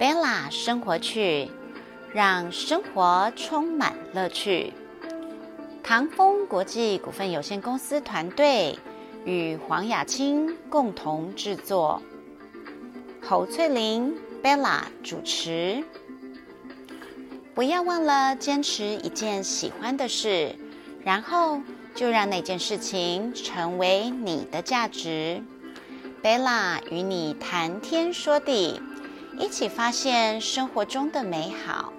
贝拉生活趣，让生活充满乐趣。唐风国际股份有限公司团队与黄雅清共同制作，侯翠玲贝拉主持。不要忘了坚持一件喜欢的事，然后就让那件事情成为你的价值。贝拉与你谈天说地，一起发现生活中的美好。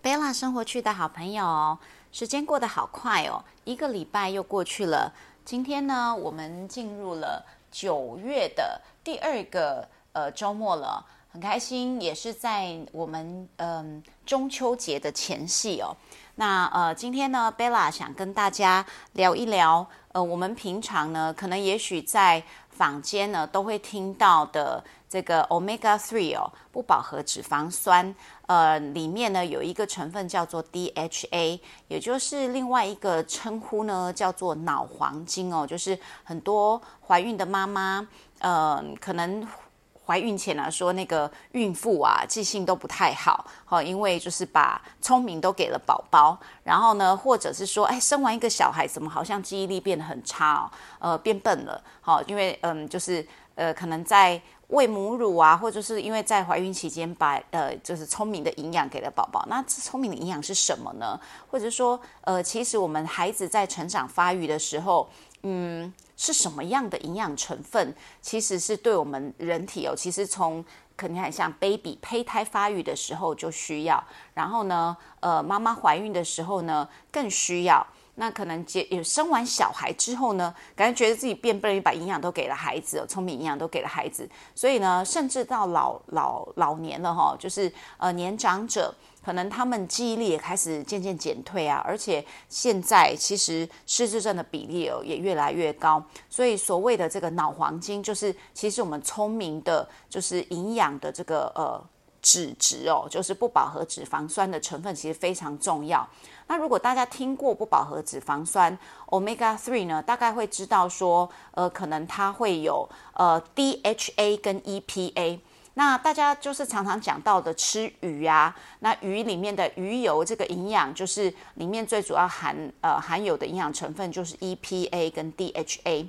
贝拉生活区的好朋友。时间过得好快哦，一个礼拜又过去了。今天呢，我们进入了九月的第二个呃周末了，很开心，也是在我们嗯中秋节的前夕哦。那呃，今天呢，贝拉想跟大家聊一聊，呃，我们平常呢，可能也许在坊间呢都会听到的这个 omega three 哦，不饱和脂肪酸。呃，里面呢有一个成分叫做 DHA，也就是另外一个称呼呢叫做脑黄金哦，就是很多怀孕的妈妈，呃，可能怀孕前呢说那个孕妇啊记性都不太好，好，因为就是把聪明都给了宝宝，然后呢，或者是说，哎，生完一个小孩怎么好像记忆力变得很差哦，呃，变笨了，好，因为嗯，就是呃，可能在。喂母乳啊，或者是因为在怀孕期间把呃就是聪明的营养给了宝宝，那聪明的营养是什么呢？或者说呃，其实我们孩子在成长发育的时候，嗯，是什么样的营养成分，其实是对我们人体哦，其实从可能很像 baby 胚胎发育的时候就需要，然后呢，呃，妈妈怀孕的时候呢更需要。那可能结有生完小孩之后呢，感觉觉得自己变笨，把营养都给了孩子哦，聪明营养都给了孩子，所以呢，甚至到老老老年了哈，就是呃年长者，可能他们记忆力也开始渐渐减退啊，而且现在其实失智症的比例哦也越来越高，所以所谓的这个脑黄金，就是其实我们聪明的，就是营养的这个呃。脂质哦，就是不饱和脂肪酸的成分其实非常重要。那如果大家听过不饱和脂肪酸 omega three 呢，大概会知道说，呃，可能它会有呃 DHA 跟 EPA。那大家就是常常讲到的吃鱼啊，那鱼里面的鱼油这个营养，就是里面最主要含呃含有的营养成分就是 EPA 跟 DHA。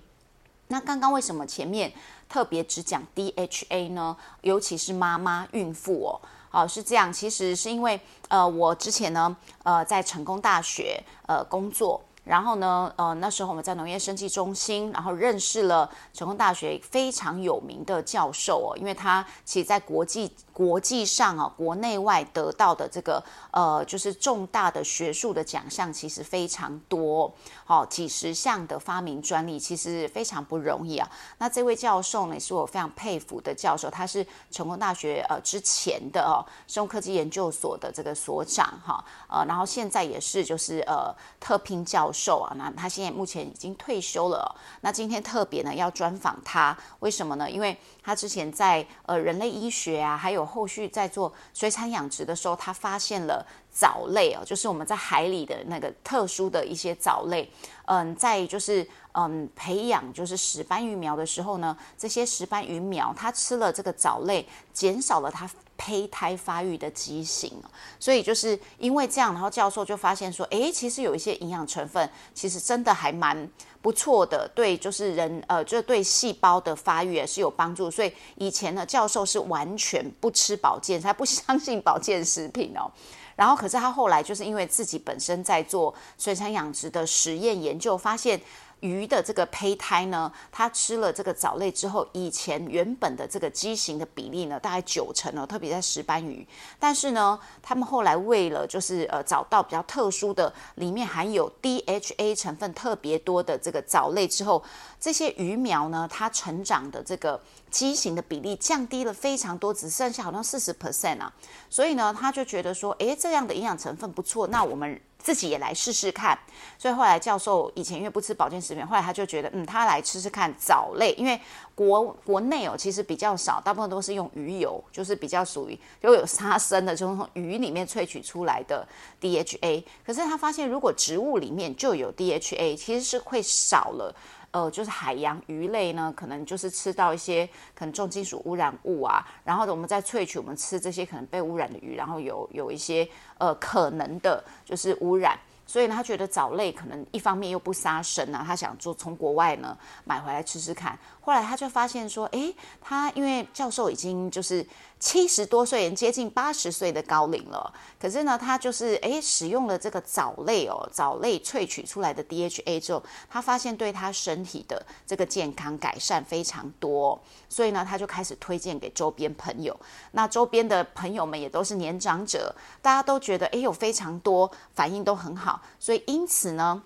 那刚刚为什么前面？特别只讲 DHA 呢，尤其是妈妈、孕妇哦，哦是这样。其实是因为，呃，我之前呢，呃，在成功大学呃工作。然后呢，呃，那时候我们在农业生技中心，然后认识了成功大学非常有名的教授哦，因为他其实在国际国际上啊，国内外得到的这个呃，就是重大的学术的奖项其实非常多，好几十项的发明专利，其实非常不容易啊。那这位教授呢，也是我非常佩服的教授，他是成功大学呃之前的哦生物科技研究所的这个所长哈，呃，然后现在也是就是呃特聘教。授啊，那他现在目前已经退休了。那今天特别呢要专访他，为什么呢？因为他之前在呃人类医学啊，还有后续在做水产养殖的时候，他发现了藻类哦，就是我们在海里的那个特殊的一些藻类。嗯，在就是嗯培养就是石斑鱼苗的时候呢，这些石斑鱼苗它吃了这个藻类，减少了它。胚胎发育的畸形，所以就是因为这样，然后教授就发现说，诶，其实有一些营养成分，其实真的还蛮不错的，对，就是人呃，就是对细胞的发育也是有帮助。所以以前呢，教授是完全不吃保健，他不相信保健食品哦。然后可是他后来就是因为自己本身在做水产养殖的实验研究，发现。鱼的这个胚胎呢，它吃了这个藻类之后，以前原本的这个畸形的比例呢，大概九成哦，特别在石斑鱼。但是呢，他们后来为了就是呃找到比较特殊的，里面含有 DHA 成分特别多的这个藻类之后，这些鱼苗呢，它成长的这个畸形的比例降低了非常多，只剩下好像四十 percent 啊。所以呢，他就觉得说，诶，这样的营养成分不错，那我们。自己也来试试看，所以后来教授以前因为不吃保健食品，后来他就觉得，嗯，他来吃吃看藻类，因为国国内哦其实比较少，大部分都是用鱼油，就是比较属于就有杀生的，就是从鱼里面萃取出来的 DHA。可是他发现，如果植物里面就有 DHA，其实是会少了。呃，就是海洋鱼类呢，可能就是吃到一些可能重金属污染物啊，然后我们再萃取，我们吃这些可能被污染的鱼，然后有有一些呃可能的就是污染。所以呢，他觉得藻类可能一方面又不杀生啊，他想做从国外呢买回来吃吃看。后来他就发现说，诶，他因为教授已经就是七十多岁，接近八十岁的高龄了，可是呢，他就是诶使用了这个藻类哦，藻类萃取出来的 DHA 之后，他发现对他身体的这个健康改善非常多，所以呢，他就开始推荐给周边朋友。那周边的朋友们也都是年长者，大家都觉得诶有非常多反应都很好，所以因此呢。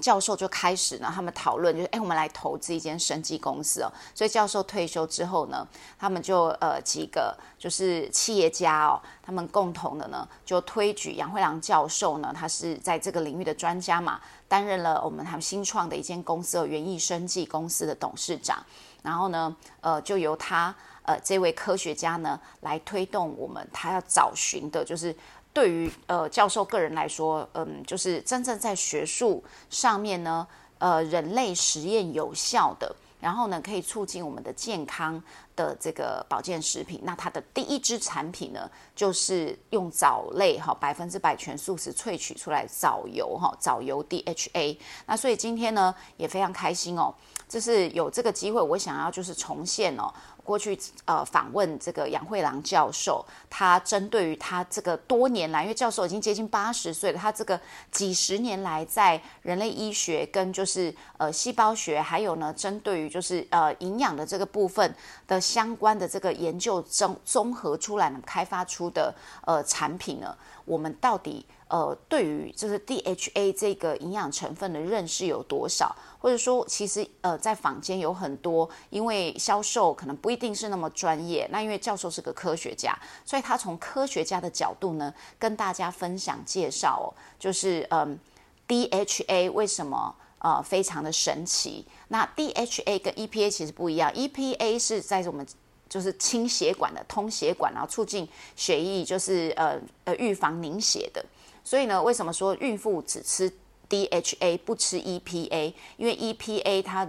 教授就开始呢，他们讨论，就是哎，我们来投资一间生技公司哦。所以教授退休之后呢，他们就呃几个就是企业家哦，他们共同的呢就推举杨惠郎教授呢，他是在这个领域的专家嘛，担任了我们他们新创的一间公司哦，园艺生技公司的董事长。然后呢，呃，就由他呃这位科学家呢来推动我们他要找寻的，就是。对于呃教授个人来说，嗯，就是真正在学术上面呢，呃，人类实验有效的，然后呢，可以促进我们的健康的这个保健食品。那它的第一支产品呢，就是用藻类哈，百分之百全素食萃取出来藻油哈，藻油 DHA。那所以今天呢，也非常开心哦，就是有这个机会，我想要就是重现哦。过去呃访问这个杨慧郎教授，他针对于他这个多年来，因为教授已经接近八十岁了，他这个几十年来在人类医学跟就是呃细胞学，还有呢针对于就是呃营养的这个部分的相关的这个研究综综合出来呢，开发出的呃产品呢，我们到底。呃，对于就是 DHA 这个营养成分的认识有多少，或者说，其实呃，在坊间有很多，因为销售可能不一定是那么专业。那因为教授是个科学家，所以他从科学家的角度呢，跟大家分享介绍哦，就是嗯，DHA 为什么呃非常的神奇？那 DHA 跟 EPA 其实不一样，EPA 是在我们就是清血管的通血管，然后促进血液，就是呃呃预防凝血的。所以呢，为什么说孕妇只吃 DHA 不吃 EPA？因为 EPA 它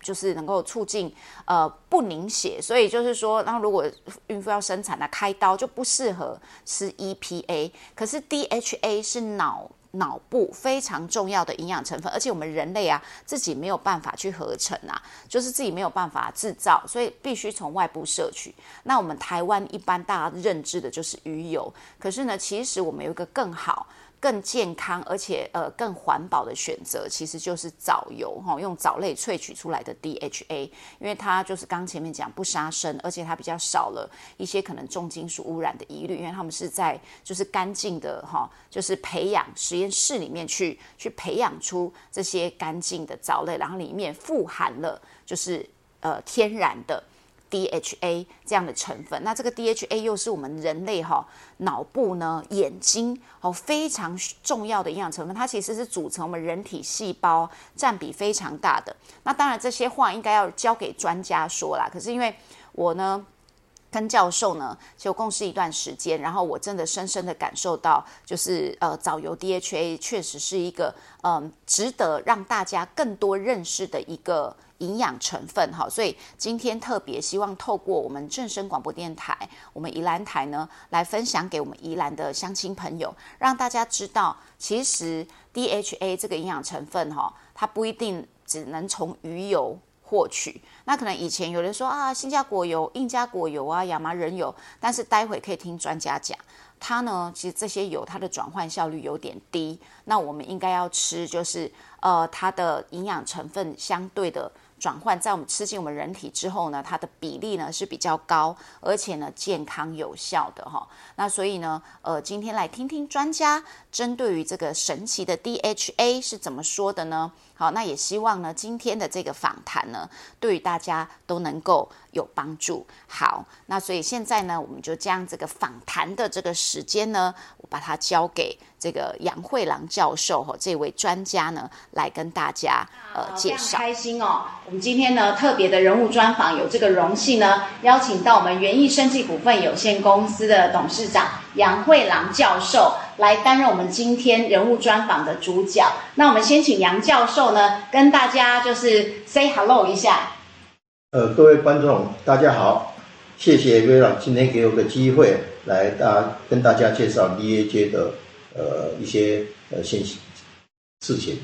就是能够促进呃不凝血，所以就是说，那如果孕妇要生产，那开刀就不适合吃 EPA。可是 DHA 是脑脑部非常重要的营养成分，而且我们人类啊自己没有办法去合成啊，就是自己没有办法制造，所以必须从外部摄取。那我们台湾一般大家认知的就是鱼油，可是呢，其实我们有一个更好。更健康而且呃更环保的选择，其实就是藻油哈，用藻类萃取出来的 DHA，因为它就是刚前面讲不杀生，而且它比较少了一些可能重金属污染的疑虑，因为他们是在就是干净的哈，就是培养实验室里面去去培养出这些干净的藻类，然后里面富含了就是呃天然的。DHA 这样的成分，那这个 DHA 又是我们人类哈脑部呢眼睛哦非常重要的营养成分，它其实是组成我们人体细胞占比非常大的。那当然这些话应该要交给专家说啦，可是因为我呢跟教授呢就共事一段时间，然后我真的深深的感受到，就是呃藻油 DHA 确实是一个嗯值得让大家更多认识的一个。营养成分哈，所以今天特别希望透过我们正声广播电台，我们宜兰台呢，来分享给我们宜兰的乡亲朋友，让大家知道，其实 DHA 这个营养成分哈，它不一定只能从鱼油获取。那可能以前有人说啊，新加果油、印加果油啊、亚麻仁油，但是待会可以听专家讲，它呢，其实这些油它的转换效率有点低。那我们应该要吃，就是呃，它的营养成分相对的。转换在我们吃进我们人体之后呢，它的比例呢是比较高，而且呢健康有效的哈。那所以呢，呃，今天来听听专家针对于这个神奇的 DHA 是怎么说的呢？好，那也希望呢，今天的这个访谈呢，对于大家都能够有帮助。好，那所以现在呢，我们就将这个访谈的这个时间呢，我把它交给这个杨慧郎教授哈，这位专家呢，来跟大家呃介绍。开心哦，我们今天呢特别的人物专访，有这个荣幸呢，邀请到我们园艺生技股份有限公司的董事长杨慧郎教授来担任我们今天人物专访的主角。那我们先请杨教授呢，跟大家就是 say hello 一下。呃，各位观众，大家好，谢谢威朗今天给我个机会来大跟大家介绍 DAJ 的呃一些呃信息事情。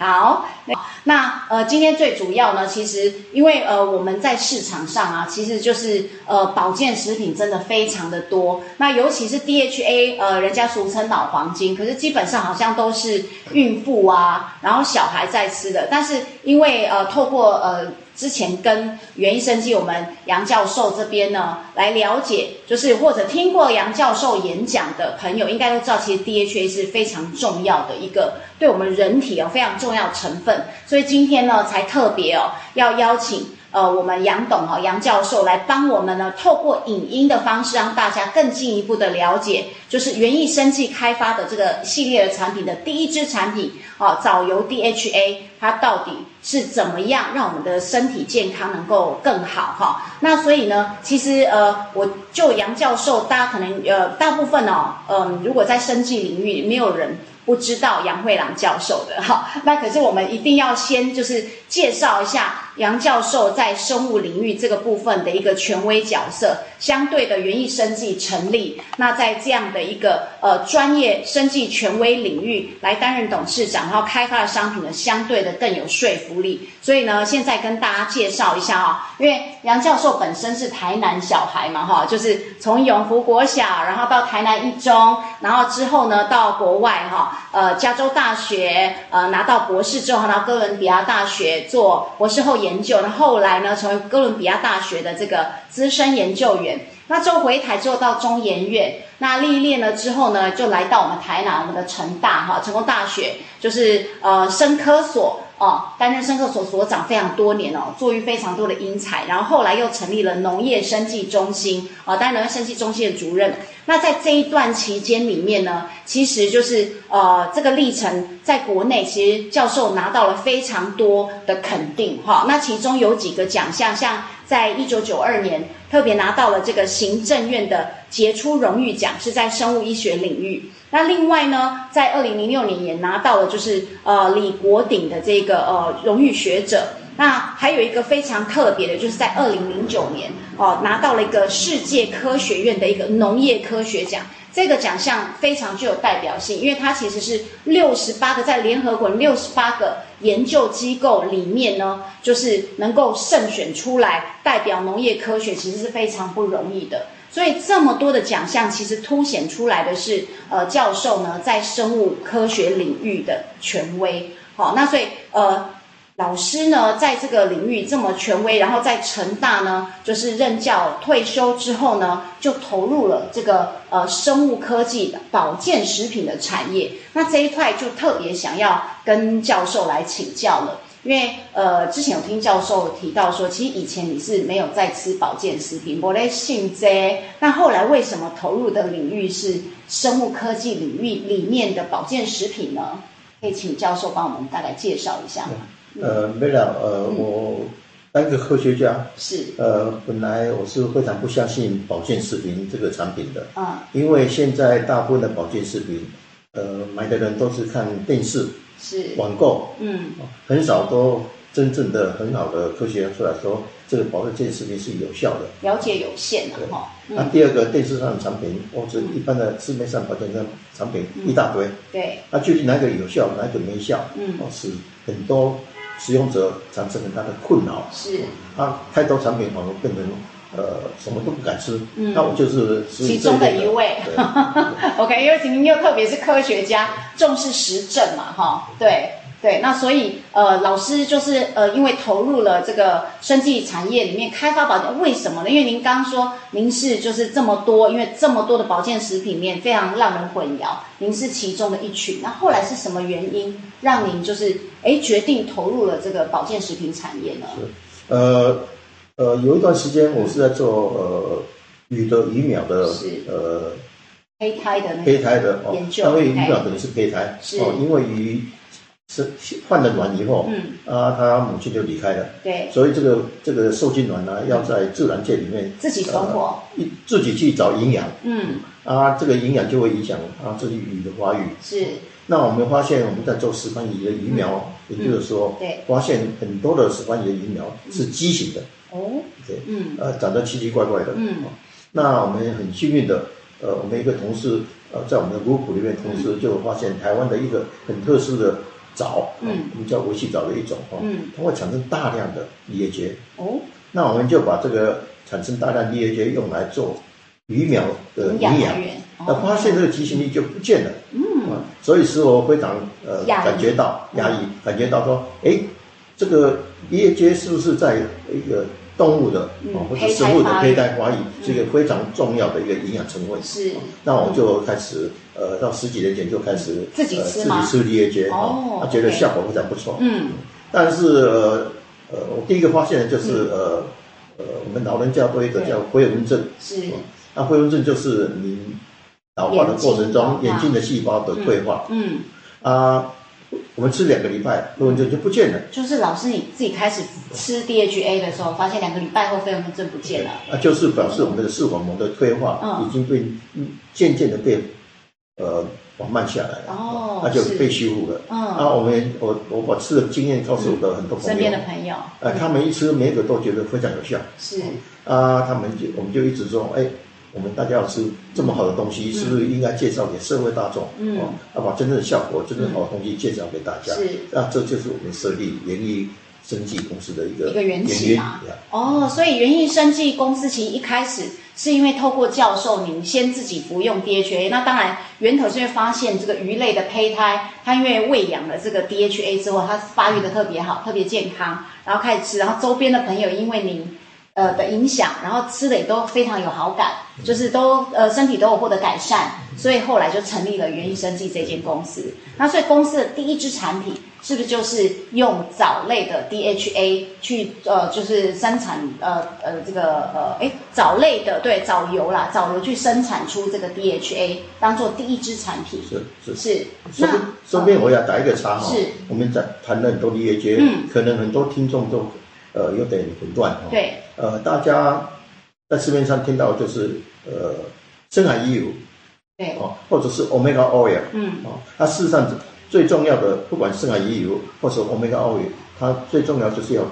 好，那那呃，今天最主要呢，其实因为呃，我们在市场上啊，其实就是呃，保健食品真的非常的多。那尤其是 DHA，呃，人家俗称脑黄金，可是基本上好像都是孕妇啊，然后小孩在吃的。但是因为呃，透过呃。之前跟袁医生及我们杨教授这边呢来了解，就是或者听过杨教授演讲的朋友，应该都知道，其实 DHA 是非常重要的一个对我们人体哦非常重要成分，所以今天呢才特别哦要邀请。呃，我们杨董哈杨教授来帮我们呢，透过影音的方式，让大家更进一步的了解，就是园艺生技开发的这个系列的产品的第一支产品啊，藻油 DHA，它到底是怎么样让我们的身体健康能够更好哈？那所以呢，其实呃，我就杨教授，大家可能呃大部分哦，嗯，如果在生技领域，没有人。不知道杨慧郎教授的哈，那可是我们一定要先就是介绍一下杨教授在生物领域这个部分的一个权威角色，相对的园艺生技成立，那在这样的一个呃专业生技权威领域来担任董事长，然后开发的商品呢相对的更有说服力。所以呢，现在跟大家介绍一下啊，因为杨教授本身是台南小孩嘛哈，就是从永福国小，然后到台南一中，然后之后呢到国外哈。呃，加州大学呃拿到博士之后，到哥伦比亚大学做博士后研究，那后来呢成为哥伦比亚大学的这个资深研究员。那之后回台之后到中研院，那历练了之后呢，就来到我们台南我们的成大哈成功大学，就是呃生科所。哦，担任生科所所长非常多年哦，做育非常多的英才，然后后来又成立了农业生计中心，哦，担任农业生计中心的主任。那在这一段期间里面呢，其实就是呃这个历程，在国内其实教授拿到了非常多的肯定哈。那其中有几个奖项，像在一九九二年特别拿到了这个行政院的杰出荣誉奖，是在生物医学领域。那另外呢，在二零零六年也拿到了就是呃李国鼎的这个呃荣誉学者。那还有一个非常特别的，就是在二零零九年哦拿到了一个世界科学院的一个农业科学奖。这个奖项非常具有代表性，因为它其实是六十八个在联合国六十八个研究机构里面呢，就是能够胜选出来代表农业科学，其实是非常不容易的。所以这么多的奖项，其实凸显出来的是，呃，教授呢在生物科学领域的权威。好，那所以呃，老师呢在这个领域这么权威，然后在成大呢就是任教退休之后呢，就投入了这个呃生物科技的保健食品的产业。那这一块就特别想要跟教授来请教了。因为呃，之前有听教授提到说，其实以前你是没有在吃保健食品，我来信这。那后来为什么投入的领域是生物科技领域里面的保健食品呢？可以请教授帮我们大概介绍一下吗？呃，没了，呃，我当个科学家是。呃，本来我是非常不相信保健食品这个产品的啊，因为现在大部分的保健食品，呃，买的人都是看电视。是网购，嗯，很少都真正的很好的科学家出来说这个保健食品是有效的，了解有限的哈。那第二个电视上的产品或者一般的市面上保健的产品一大堆，对，那具体哪个有效，哪个没效，嗯，是很多使用者产生很大的困扰。是，啊，太多产品反而变成。呃，什么都不敢吃，那我就是其中的一位。OK，因为您又特别是科学家，重视实证嘛，哈，对对，那所以呃，老师就是呃，因为投入了这个生技产业里面开发保健，为什么呢？因为您刚刚说您是就是这么多，因为这么多的保健食品里面非常让人混淆，您是其中的一群。那后来是什么原因让您就是哎决定投入了这个保健食品产业呢？是，呃呃，有一段时间我是在做呃鱼的鱼苗的是呃胚胎的那个胚胎的哦研，究因为鱼哎苗等于是胚胎是哦，因为鱼是换了卵以后，嗯，啊，他母亲就离开了，对，所以这个这个受精卵呢，要在自然界里面自己存活，一自己去找营养。嗯，啊，这个营养就会影响啊这些鱼的发育。是。那我们发现我们在做石斑鱼的鱼苗研究的时候，嗯对。发现很多的石斑鱼的鱼苗是畸形的，哦，对，嗯。呃，长得奇奇怪怪的。嗯。哦。那我们很幸运的，呃，我们一个同事，呃，在我们的 group 里面，同事就发现台湾的一个很特殊的藻，嗯。哦我们叫维系藻的一种，哦，嗯。它会产生大量的叶结。哦，那我们就把这个产生大量叶结用来做鱼苗的营营养，那发现这个畸形率就不见了。嗯。啊，所以使我非常呃感觉到嗯。压抑，感觉到说，哎，这个叶结是不是在一个动物的嗯啊或者生物的胚胚胎胎发育是一个非常重要的一个营养成分？是。那我就开始呃，到十几年前就开始自己呃吃吗自己吃叶结哦他觉得效果非常不错。嗯。但是呃呃，我第一个发现的就是呃呃，我们老人家都有一个叫灰纹症，是。那灰纹症就是你老化的过程中眼睛眼睛的细胞的退化。嗯，啊，我们吃两个礼拜，飞蚊症就不见了。就是老师你自己开始吃 DHA 的时候，发现两个礼拜后飞蚊症不见了，啊，就是表示我们的视网膜的退化嗯。已经被嗯渐渐的被呃缓慢下来了，哦那就被修复了。嗯。啊，我们我我把吃的经验告诉我的很多朋友。身友，边的朋友，呃，他们一吃每一个都觉得非常有效。是。啊，他们就我们就一直说，哎。我们大家要吃这么好的东西，是不是应该介绍给社会大众？嗯哦，要把真正的效果、真正好的东西介绍给大家。是那这就是我们设立园艺生技公司的一个一个缘起原因嘛。哦，所以园艺生技公司其实一开始是因为透过教授您先自己服用 DHA，那当然源头是因为发现这个鱼类的胚胎，它因为喂养了这个 DHA 之后，它发育的特别好，特别健康，然后开始吃，然后周边的朋友因为您。呃的影响，然后吃的也都非常有好感，就是都呃身体都有获得改善，所以后来就成立了园艺生技这间公司。那所以公司的第一支产品是不是就是用藻类的 DHA 去呃就是生产呃呃这个呃哎藻类的对藻油啦藻油去生产出这个 DHA 当做第一支产品是是。是顺便顺便我要打一个叉哈，是我们在谈了很多 DHA，嗯可能很多听众都呃有点混乱哈。，对呃，大家在市面上听到就是呃深海鱼油对。哦，或者是 omega oil 嗯。哦，它事实上最重要的，不管深海鱼油或者 omega oil，它最重要就是要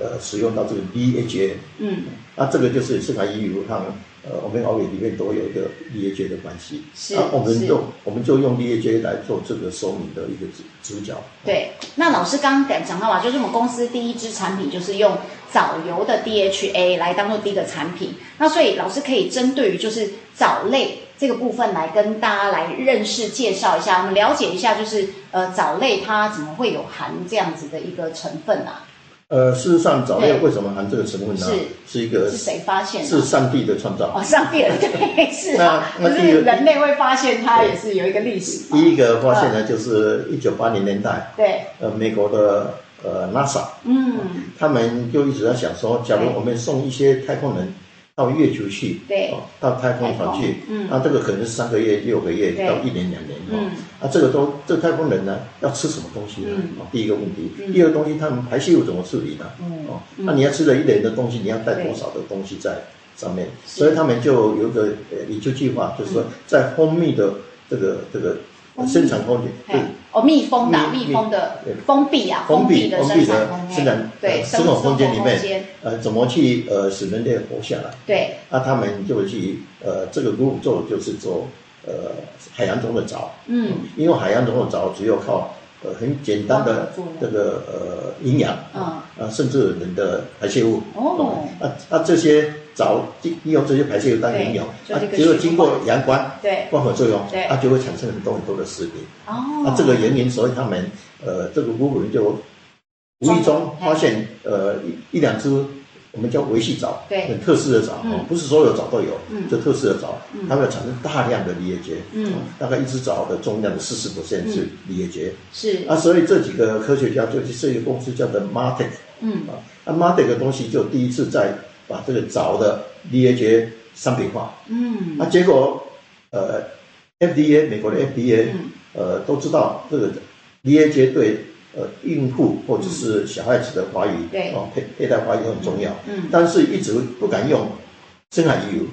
呃使用到这个 DHA，嗯。那这个就是深海鱼油和呃 omega oil 里面都有一个 DHA 的关系。是啊，我们是。就我们就用 DHA 来做这个说明的一个主主角。对，那老师刚刚讲到嘛，就是我们公司第一支产品就是用藻油的 DHA 来当做第一个产品。那所以老师可以针对于就是藻类这个部分来跟大家来认识介绍一下，我们了解一下，就是呃藻类它怎么会有含这样子的一个成分啊？呃，事实上，藻类为什么含这个成分呢？是是一个是谁发现的？是上帝的创造。哦，上帝的，对，是那那第一个是人类会发现它也是有一个历史。第一个发现呢，就是一九八零年代，对，呃，美国的呃 NASA，嗯，他们就一直在想说，假如我们送一些太空人到月球去，对。哦，到太空船去，嗯。那这个可能是三个月、六个月到一年、两年，哦嗯，啊，这个都这个太空人呢要吃什么东西呢？第一个问题嗯，第二个东西，他们排泄物怎么处理呢？嗯。哦，嗯那你要吃了一年的东西，你要带多少的东西在上面？所以他们就有一个呃研究计划，就是说在蜂蜜的这个这个生产空间，对哦，密封的啊密密封的对。封闭啊，封闭的封闭的生产对呃生活空间里面，呃，怎么去呃使人类活下来？对，那他们就去呃这个 group 做就是做呃海洋中的藻，嗯，因为海洋中的藻只有靠呃很简单的这个呃营养，嗯啊，甚至人的排泄物，哦。那那这些藻利利用这些排泄物当营养，对就是一个只有经过阳光对，光合作用对，它就会产生很多很多的食品。哦，那这个原因，所以他们呃，这个古古人就无意中发现，呃，一一两只我们叫维系藻，对。很特殊的藻，不是所有藻都有，嗯。就特殊的藻，嗯。它会产生大量的梨叶结，嗯。哦大概一只藻的重量的四十 percent 是梨叶结，是，啊，所以这几个科学家就去设一个公司叫做 Martek，嗯。啊，那 Martek 的东西就第一次在把这个藻的 DHA 商品化，嗯。那结果，呃，FDA 美国的 FDA，、嗯。呃，都知道这个 DHA 对呃孕妇或者是小孩子的发育，对。哦，胚胚胎发育很重要，嗯。但是一直不敢用深海鱼油，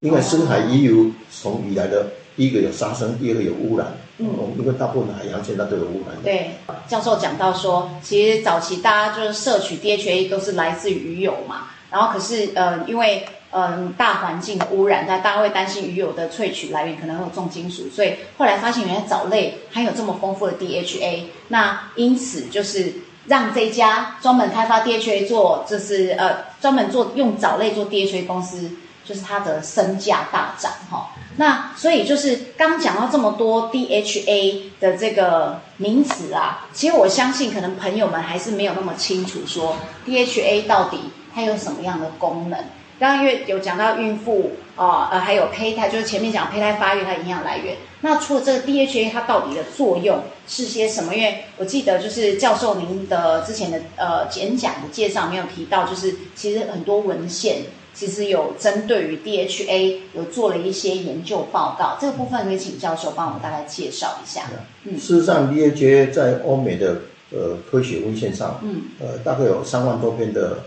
因为深海鱼油从以来的，第一个有杀生，第二个有污染，嗯。哦，因为大部分的海洋现在都有污染，对，教授讲到说，其实早期大家就是摄取 DHA 都是来自于鱼油嘛，然后可是呃，因为嗯、大环境的污染，那大家会担心鱼油的萃取来源可能会有重金属，所以后来发现原来藻类含有这么丰富的 DHA，那因此就是让这家专门开发 DHA 做，就是呃专门做用藻类做 DHA 公司，就是它的身价大涨哈。那所以就是刚讲到这么多 DHA 的这个名词啊，其实我相信可能朋友们还是没有那么清楚说 DHA 到底它有什么样的功能。刚刚因为有讲到孕妇啊呃还有胚胎，就是前面讲胚胎发育它营养来源。那除了这个 DHA 它到底的作用是些什么？因为我记得就是教授您的之前的呃演讲的介绍没有提到，就是其实很多文献其实有针对于 DHA 有做了一些研究报告，这个部分可以请教授帮我们大概介绍一下。嗯事实上，DHA 在欧美的呃科学文献上，嗯，呃，大概有三万多篇的呃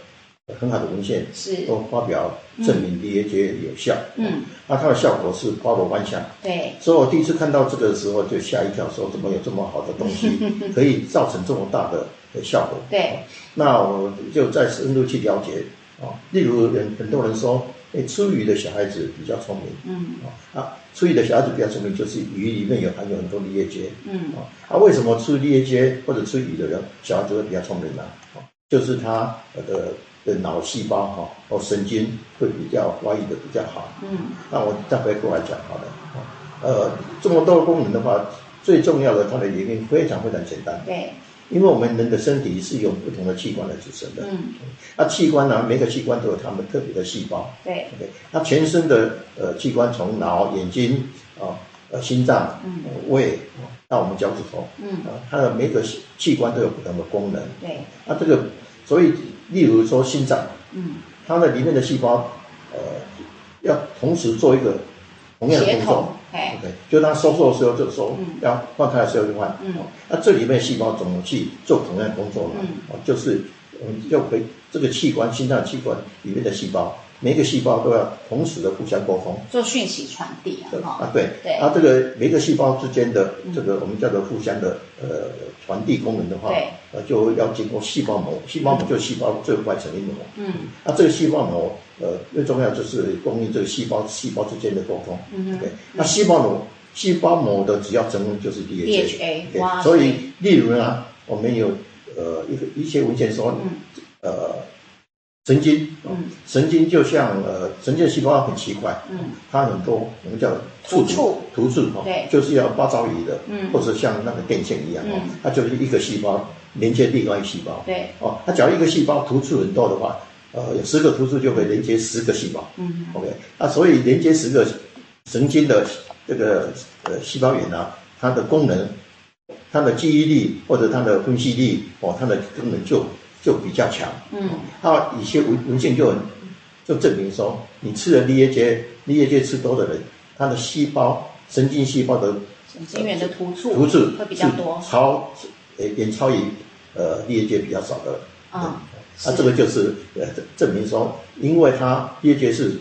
很好的文献是，都发表证明 DHA 有效。嗯，那它的效果是包罗万象。对，所以我第一次看到这个的时候就吓一跳，说怎么有这么好的东西 可以造成这么大的的效果？对，那我就再深入去了解啊。例如很很多人说，哎，吃鱼的小孩子比较聪明。嗯啊，吃鱼的小孩子比较聪明，就是鱼里面有含有很多梨叶结。嗯啊，啊，为什么吃梨叶结或者吃鱼的人，小孩子会比较聪明呢？啊，就是他的的脑细胞哈、哦神经会比较发育的比较好。嗯那我再回过来讲好了。啊，呃，这么多功能的话，最重要的它的原因非常非常简单，对，因为我们人的身体是由不同的器官来组成的。嗯那器官呢，每个器官都有它们特别的细胞。对，OK，那全身的呃器官从脑、眼睛啊、呃心脏、胃到我们脚趾头，嗯啊，它的每个器器官都有不同的功能。对，那这个，所以例如说心脏，嗯它的里面的细胞，呃，要同时做一个同样的工作。哎 OK，就它收缩的时候就收，嗯要换开的时候就换。嗯哦那这里面细胞怎么去做同样的工作呢？嗯哦，就是我们就可以这个器官心脏器官里面的细胞，每一个细胞都要同时的互相沟通。做讯息传递啊，哈啊，对，对啊，这个每个细胞之间的嗯这个我们叫做互相的呃传递功能的话就要经过细胞膜，细胞膜就是细胞最外层的膜。嗯那这个细胞膜，呃，最重要就是供应这个细胞细胞之间的沟通。嗯哼对，那细胞膜细胞膜的主要成分就是 DHA。哇所以例如呢，我们有呃一个一些文献说，嗯呃，神经，嗯。神经就像呃神经细胞很奇怪，嗯。它很多我们叫突触突触哈，对。就是要八爪鱼的，嗯。或者像那个电线一样哦嗯，它就是一个细胞连接另外一个细胞，对，哦，它假如一个细胞突触很多的话，呃，有十个突触就可以连接十个细胞嗯，OK，那所以连接十个神经的这个呃细胞源啊，它的功能，它的记忆力或者它的分析力哦，它的功能就就比较强。嗯。它一些文文献就很就证明说，你吃了梨叶结，梨叶结吃多的人，他的细胞神经细胞的神经元的突触突触会比较多。超呃远超于呃梨叶结比较少的。嗯那这个就是呃证证明说，因为它梨叶结是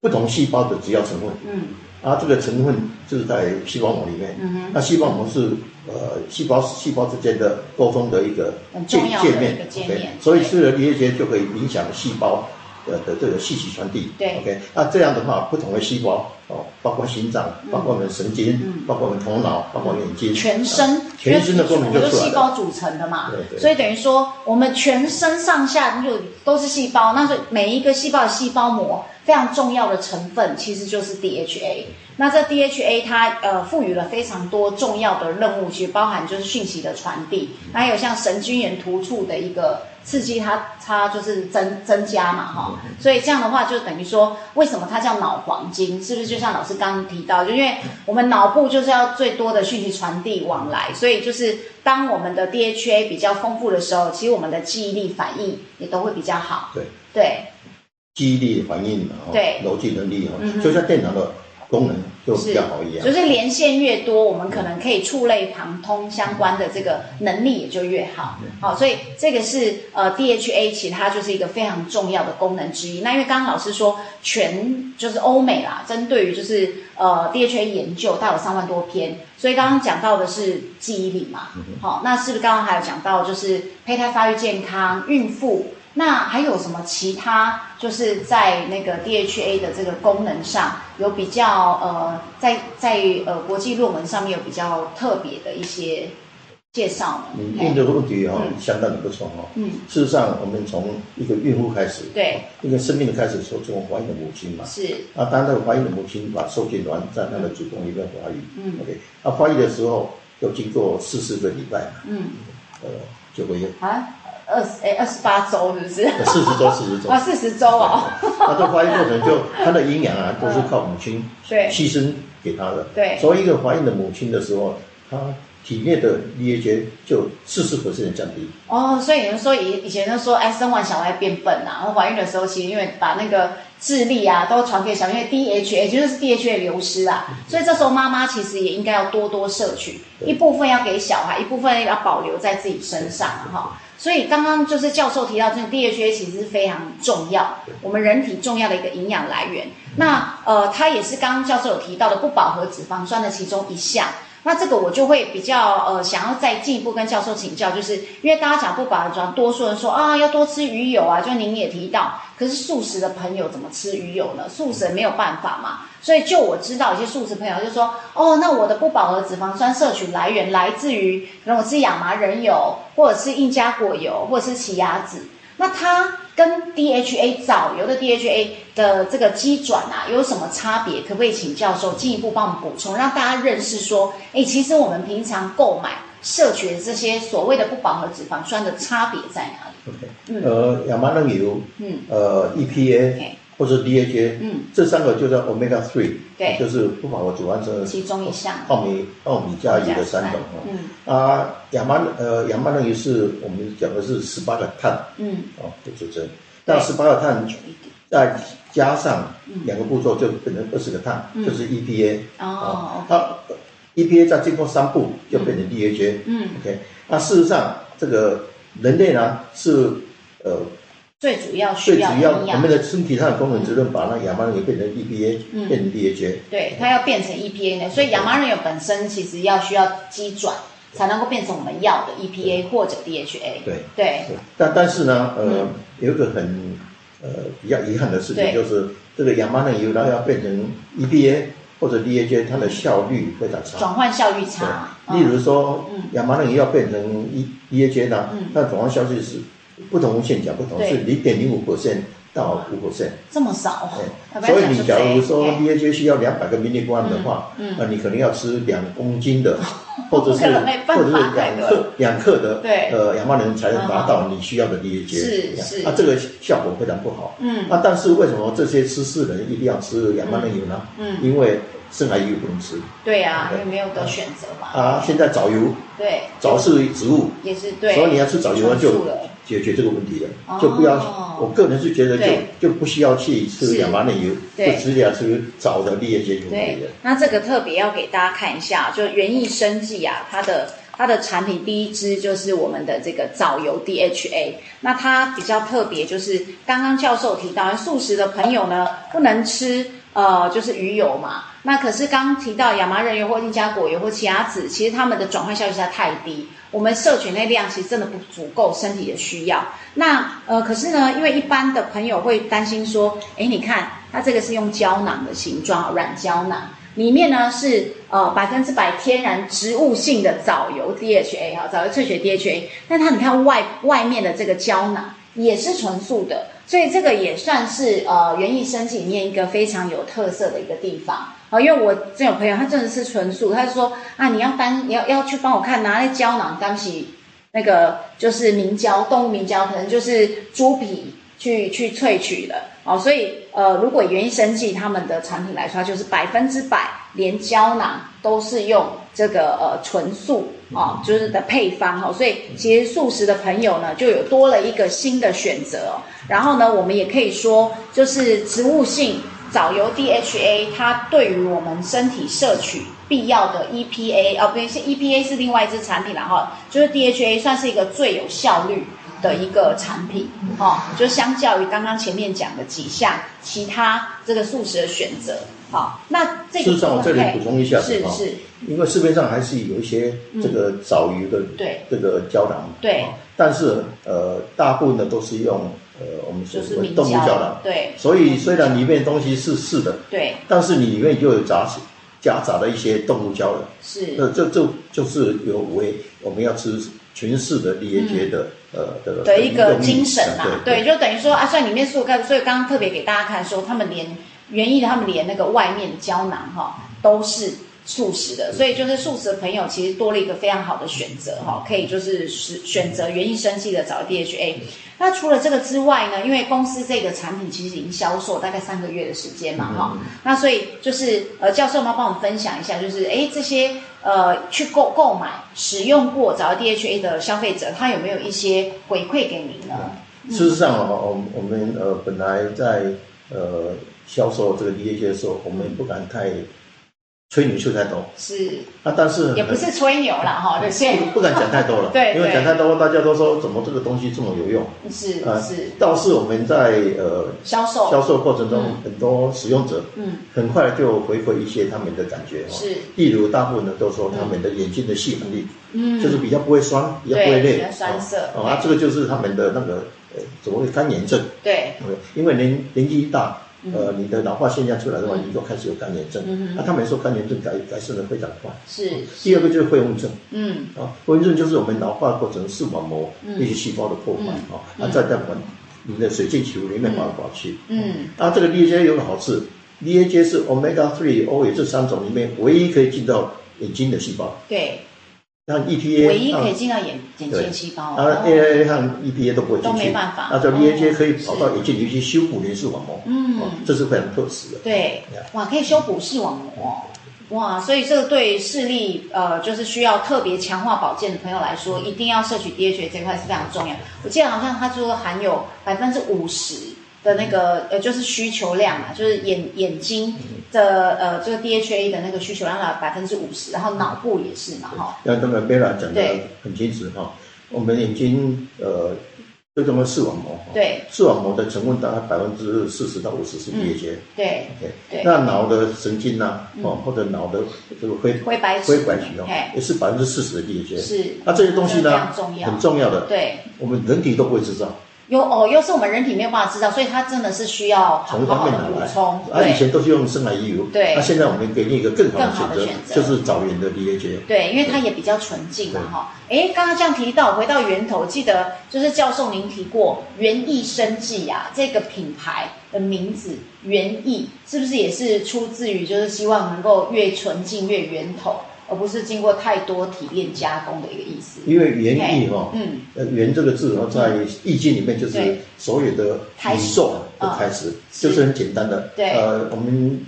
不同细胞的主要成分，嗯啊，这个成分就是在细胞膜里面。嗯哼那细胞膜是呃细胞细胞之间的沟通的一个界界面界 OK，面所以对吃了梨叶结就可以影响细胞的的这个信息传递。对，OK，那这样的话，不同的细胞哦，包括心脏，包括我们的神经，嗯包括我们头脑，包括眼睛，全身啊，全身的功能就因为出来。细胞组成的嘛对，对所以等于说我们全身上下就都是细胞，那所以每一个细胞的细胞膜非常重要的成分其实就是 DHA。那这 DHA 它呃赋予了非常多重要的任务，其实包含就是讯息的传递，还有像神经元突触的一个刺激它，它就是增增加嘛哈。所以这样的话就等于说，为什么它叫脑黄金？是不是就像老师刚刚提到，就因为我们脑部就是要最多的讯息传递往来，所以就是当我们的 DHA 比较丰富的时候，其实我们的记忆力反应也都会比较好。对对记忆力反应哦，对逻辑能力就像电脑的功能就比较好一样就。是连线越多，我们可能可以触类旁通相关的这个能力也就越好。好，所以这个是呃 DHA，其实它就是一个非常重要的功能之一。那因为刚刚老师说全就是欧美啦，针对于就是呃 DHA 研究，它有三万多篇，所以刚刚讲到的是记忆力嘛。好，那是不是刚刚还有讲到就是胚胎发育健康、孕妇？那还有什么其他？就是在那个 DHA 的这个功能上，有比较呃，在在呃国际论文上面有比较特别的一些介绍呢？你嘿问这个问题哦嗯，相当的不错哦。嗯，事实上，我们从一个孕妇开始，对，一个生命的开始，说从怀孕的母亲嘛，是，啊，当那个怀孕的母亲把受精卵在她的子宫里面发育，嗯，OK，那，发育的时候要经过四十个礼拜嘛，嗯，呃，九个月，啊，二十哎二十八周是不是？呃四十周，四十周。啊，，四十周哦，那这怀孕过程就它的营养啊，都是靠母亲对。牺牲给她的，对。所以一个怀孕的母亲的时候，她体内的 DHA 就四十 percent 降低，哦，所以有人说以以前就说，哎，生完小孩变笨啊，然后怀孕的时候，其实因为把那个智力啊都传给小孩，因为 DHA 就是 DHA 流失啊，所以这时候妈妈其实也应该要多多摄取，一部分要给小孩，一部分要保留在自己身上啊哈。所以刚刚就是教授提到，这个 DHA 其实是非常重要，我们人体重要的一个营养来源。那呃，它也是刚刚教授有提到的不饱和脂肪酸的其中一项。那这个我就会比较呃想要再进一步跟教授请教，就是因为大家讲不饱和脂肪，多数人说啊要多吃鱼油啊，就您也提到，可是素食的朋友怎么吃鱼油呢？素食没有办法嘛，所以就我知道一些素食朋友就说，哦，那我的不饱和脂肪酸摄取来源来自于可能我吃亚麻仁油，或者是印加果油，或者是奇亚籽，那它跟 DHA 藻油的 DHA 的这个基转啊有什么差别？可不可以请教授进一步帮我们补充，让大家认识说，哎，其实我们平常购买摄取的这些所谓的不饱和脂肪酸的差别在哪里？OK，嗯呃，亚麻仁油，嗯，呃，EPA 嘿或者 DHA，嗯，这三个就叫 Omega three，对。就是不饱和脂肪酸的其中一项。奥米奥米加一的三种。哦。嗯。啊，亚麻呃亚麻仁油是我们讲的是十八个碳。嗯，哦的组成，那十八个碳再加上两个步骤就变成二十个碳，嗯。就是 EPA 哦它 EPA 再经过三步就变成 DHA。嗯，OK，那事实上这个人类呢是呃最主要需要我们，的身体上的功能只能把那亚麻仁油变成 EPA，、嗯。变成 DHA。对，它要变成 EPA 呢，所以亚麻仁油本身其实要需要机转才能够变成我们要的 EPA 或者 DHA。对对，对。但但是呢，呃，嗯。有一个很呃比较遗憾的事情，就是这个亚麻仁油它要变成 EPA 或者 DHA，它的效率非常差。转换效率差。对，例如说嗯，亚麻仁油要变成 E DHA 呢嗯，它的转换效率是不同线讲不同，是零点零五 percent 到五 percent。这么少哦，所以你假如说哎。DHA 需要两百个 milligram 的话，嗯嗯。那你可能要吃两公斤的，或者是或者是两克两克的对。呃亚麻仁才能达到你需要的 DHA。是是。那这个效果非常不好。嗯。那但是为什么这些吃素人一定要吃亚麻仁油呢？嗯。因为生癌油不能吃。对啊，因为没有得选择嘛。啊。现在藻油，对，藻是植物，也是对，所以你要吃藻油就解决这个问题了，哦就不要。我个人是觉得就就不需要去吃是亚麻仁油，对就直接吃藻的 DHA 就可以对了。，那这个特别要给大家看一下，就园艺生技啊，它的它的产品第一支就是我们的这个藻油 DHA。那它比较特别，就是刚刚教授提到，素食的朋友呢不能吃呃就是鱼油嘛。那可是刚提到亚麻仁油或印加果油或奇亚籽，其实它们的转换效率实在太低，我们摄取那量其实真的不足够身体的需要。那呃，可是呢，因为一般的朋友会担心说，哎，你看它这个是用胶囊的形状，软胶囊，里面呢是呃百分之百天然植物性的藻油 DHA 哈，藻油萃取 DHA，但它你看外外面的这个胶囊。也是纯素的，所以这个也算是呃园艺生计里面一个非常有特色的一个地方啊。因为我这有朋友，他真的是纯素，他就说啊，你要搬你要要去帮我看拿那胶囊，当起那个就是明胶，动物明胶，可能就是猪皮去去萃取的哦。所以呃，如果园艺生剂他们的产品来说，就是百分之百连胶囊都是用这个呃纯素哦，就是的配方哈。所以其实素食的朋友呢，就有多了一个新的选择。然后呢，我们也可以说，就是植物性藻油 DHA，它对于我们身体摄取必要的 EPA 哦，不是 EPA 是另外一支产品了哈，就是 DHA 算是一个最有效率的一个产品哦，就相较于刚刚前面讲的几项其他这个素食的选择。好，那这个事实上我这里补充一下是哈是，因为市面上还是有一些这个藻鱼的对。这个胶囊，对。啊但是呃大部分的都是用呃我们所谓就是动物胶囊，对。所以虽然里面东西是是的，对。但是你里面就有杂夹杂了一些动物胶的，是。那这就就是有为我们要吃全市的 DHA 的、呃的嗯的一个精神呐、对对，就等于说啊，虽然里面素钙，所以刚刚特别给大家看说，他们连园艺的他们连那个外面的胶囊哈、都是素食的，所以就是素食的朋友其实多了一个非常好的选择哈、可以就是选选择原意生气的找 DHA。那除了这个之外呢，因为公司这个产品其实已经销售大概三个月的时间嘛哈、那所以就是呃教授们帮我们分享一下，就是诶这些呃去购购买使用过找 DHA 的消费者，他有没有一些回馈给您呢？事实上哦，我我们呃本来在呃销售这个 DHA 的时候，我们也不敢太吹牛吹太多。是，啊，但是也不是吹牛了哈，对，现不不敢讲太多了，对对。因为讲太多大家都说怎么这个东西这么有用，是呃是。倒是我们在呃销售。销售过程中嗯，很多使用者嗯。很快就回馈一些他们的感觉哈，是。例如大部分呢都说他们的眼睛的细纹力，嗯。就是比较不会酸，比较不会累比较，酸涩。哦，啊，这个就是他们的那个呃所谓干眼症，对。对，因为年年纪一大，嗯呃，你的老化现象出来的话，你就开始有干眼症。嗯那他们说干眼症改改善的非常快。是第二个就是灰瓮症。嗯。啊，灰瓮症就是我们老化过程视网膜嗯。那些细胞的破坏嗯。啊，那再在我们你的水晶球里面跑来跑去。嗯。啊，这个 DHA 有个好处，DHA 是 omega three、O 也这三种里面唯一可以进到眼睛的细胞，对，像 EPA 唯一可以啊进到眼眼睛细胞啊。哦。AA 和 EPA 都不会进去，都没办法。那叫 DHA 可以跑到眼睛里去修补连视网膜，嗯。哦这是非常特殊的。对，哇，可以修补视网膜，哇，所以这个对视力呃，就是需要特别强化保健的朋友来说，一定要摄取 DHA 这块是非常重要。我记得好像它说含有百分之五十的那个呃，就是需求量嘛，就是眼眼睛的呃这个 DHA 的那个需求量的百分之五十，然后脑部也是嘛，哈，那刚才贝拉讲的很清楚哈，我们眼睛呃最重要视网膜，哈。对。视网膜的成分大概百分之四十到五十是 DHA。对对。那脑的神经呐、哦，或者脑的这个灰灰白灰白体哦嘿，也是百分之四十的 DHA。是。那这些东西呢很重要的，对。我们人体都不会制造，有哦，又是我们人体没有办法知道，所以它真的是需要好从好好的。补充。啊，以前都是用生来鱼油，对那现在我们给你一个更好的选选择择，就是藻原的 DHA。对，因为它也比较纯净嘛，哈。哎，刚刚这样提到，回到源头，记得就是教授您提过园艺生技啊，这个品牌的名字园艺是不是也是出自于就是希望能够越纯净越源头，而不是经过太多提炼加工的一个意思？因为原意哈，嗯，呃，园这个字哦，在易经里面就是所有的开始宇宙的开始，是就是很简单的。对呃，我们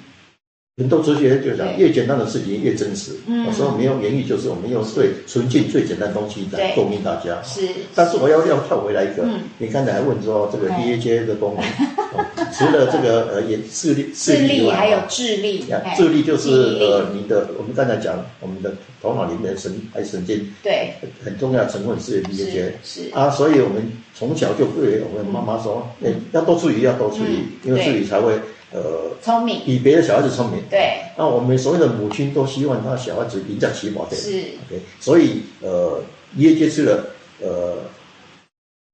很多哲学就讲，越简单的事情越真实。嗯。所以我们用园艺，就是我们用最纯净、最简单的东西来对。供应大家。是，但是我要要跳回来一个，嗯。你刚才还问说这个哎 DHA 的功能，哦除了这个呃眼视力智以外力还有哦智力，智力就是力呃你的，我们刚才讲我们的头脑里面的神还神经对，很重要的成分是 DHA 是是，啊，所以我们从小就对我们妈妈说，哎、要多注意，要多注意，嗯。因为对。自己才会呃聪明，比别的小孩子聪明。对，那我们所有的母亲都希望他小孩子赢在起跑点。是。OK，所以呃，也接触了呃，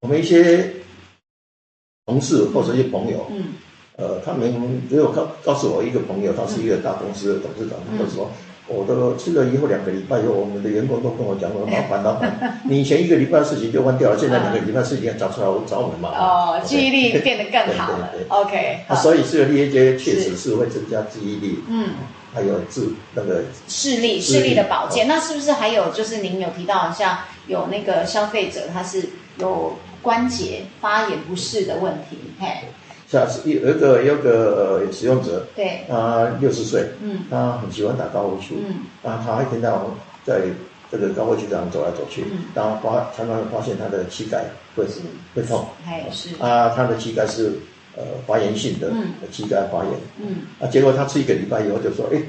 我们一些同事或者一些朋友，嗯。呃，他们只有告告诉我一个朋友，他是一个大公司的董事长，嗯。他就说我都吃了以后两个礼拜以后，我们的员工都跟我讲，我说老板老板，你以前一个礼拜的事情就忘掉了，现在两个礼拜事情要找出来，我找我们嘛。哦，记忆力变得更好了。OK，所以这个链接确实是会增加记忆力。嗯。还有治那个视力，视力的保健，那是不是还有就是您有提到像有那个消费者他是有关节发炎不适的问题？嘿，像一有一个有个呃使用者，对，他六十岁，嗯，他很喜欢打高尔夫球，嗯，啊，他一天到晚在这个高尔夫球场走来走去，嗯，然后发常常发现他的膝盖会是。会痛，哎是，啊，他的膝盖是。呃，发炎性的嗯。膝盖发炎，嗯，啊，结果他吃一个礼拜以后就说，哎，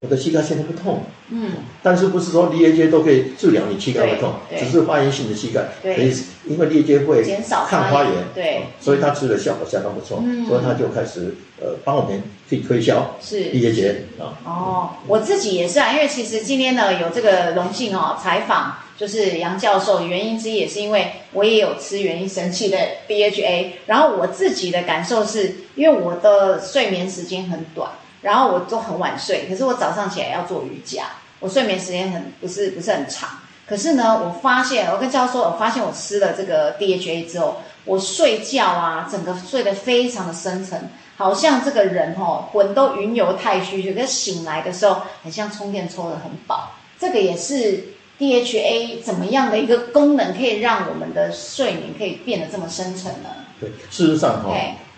我的膝盖现在不痛，嗯，但是不是说 A J 都可以治疗你膝盖的痛，只是发炎性的膝盖，可以，因为 A J 会减少抗发炎，对，所以他吃的效果相当不错，嗯所以他就开始呃帮我们去推销是。A J 啊，哦，我自己也是啊，因为其实今天呢有这个荣幸哦采访。就是杨教授，原因之一也是因为我也有吃元益神器的 DHA，然后我自己的感受是，因为我的睡眠时间很短，然后我都很晚睡，可是我早上起来要做瑜伽，我睡眠时间很不是不是很长，可是呢，我发现我跟教授，我发现我吃了这个 DHA 之后，我睡觉啊，整个睡得非常的深沉，好像这个人哦，魂都云游太虚，可是醒来的时候，很像充电充得很饱，这个也是。DHA 怎么样的一个功能可以让我们的睡眠可以变得这么深沉呢？对，事实上哈，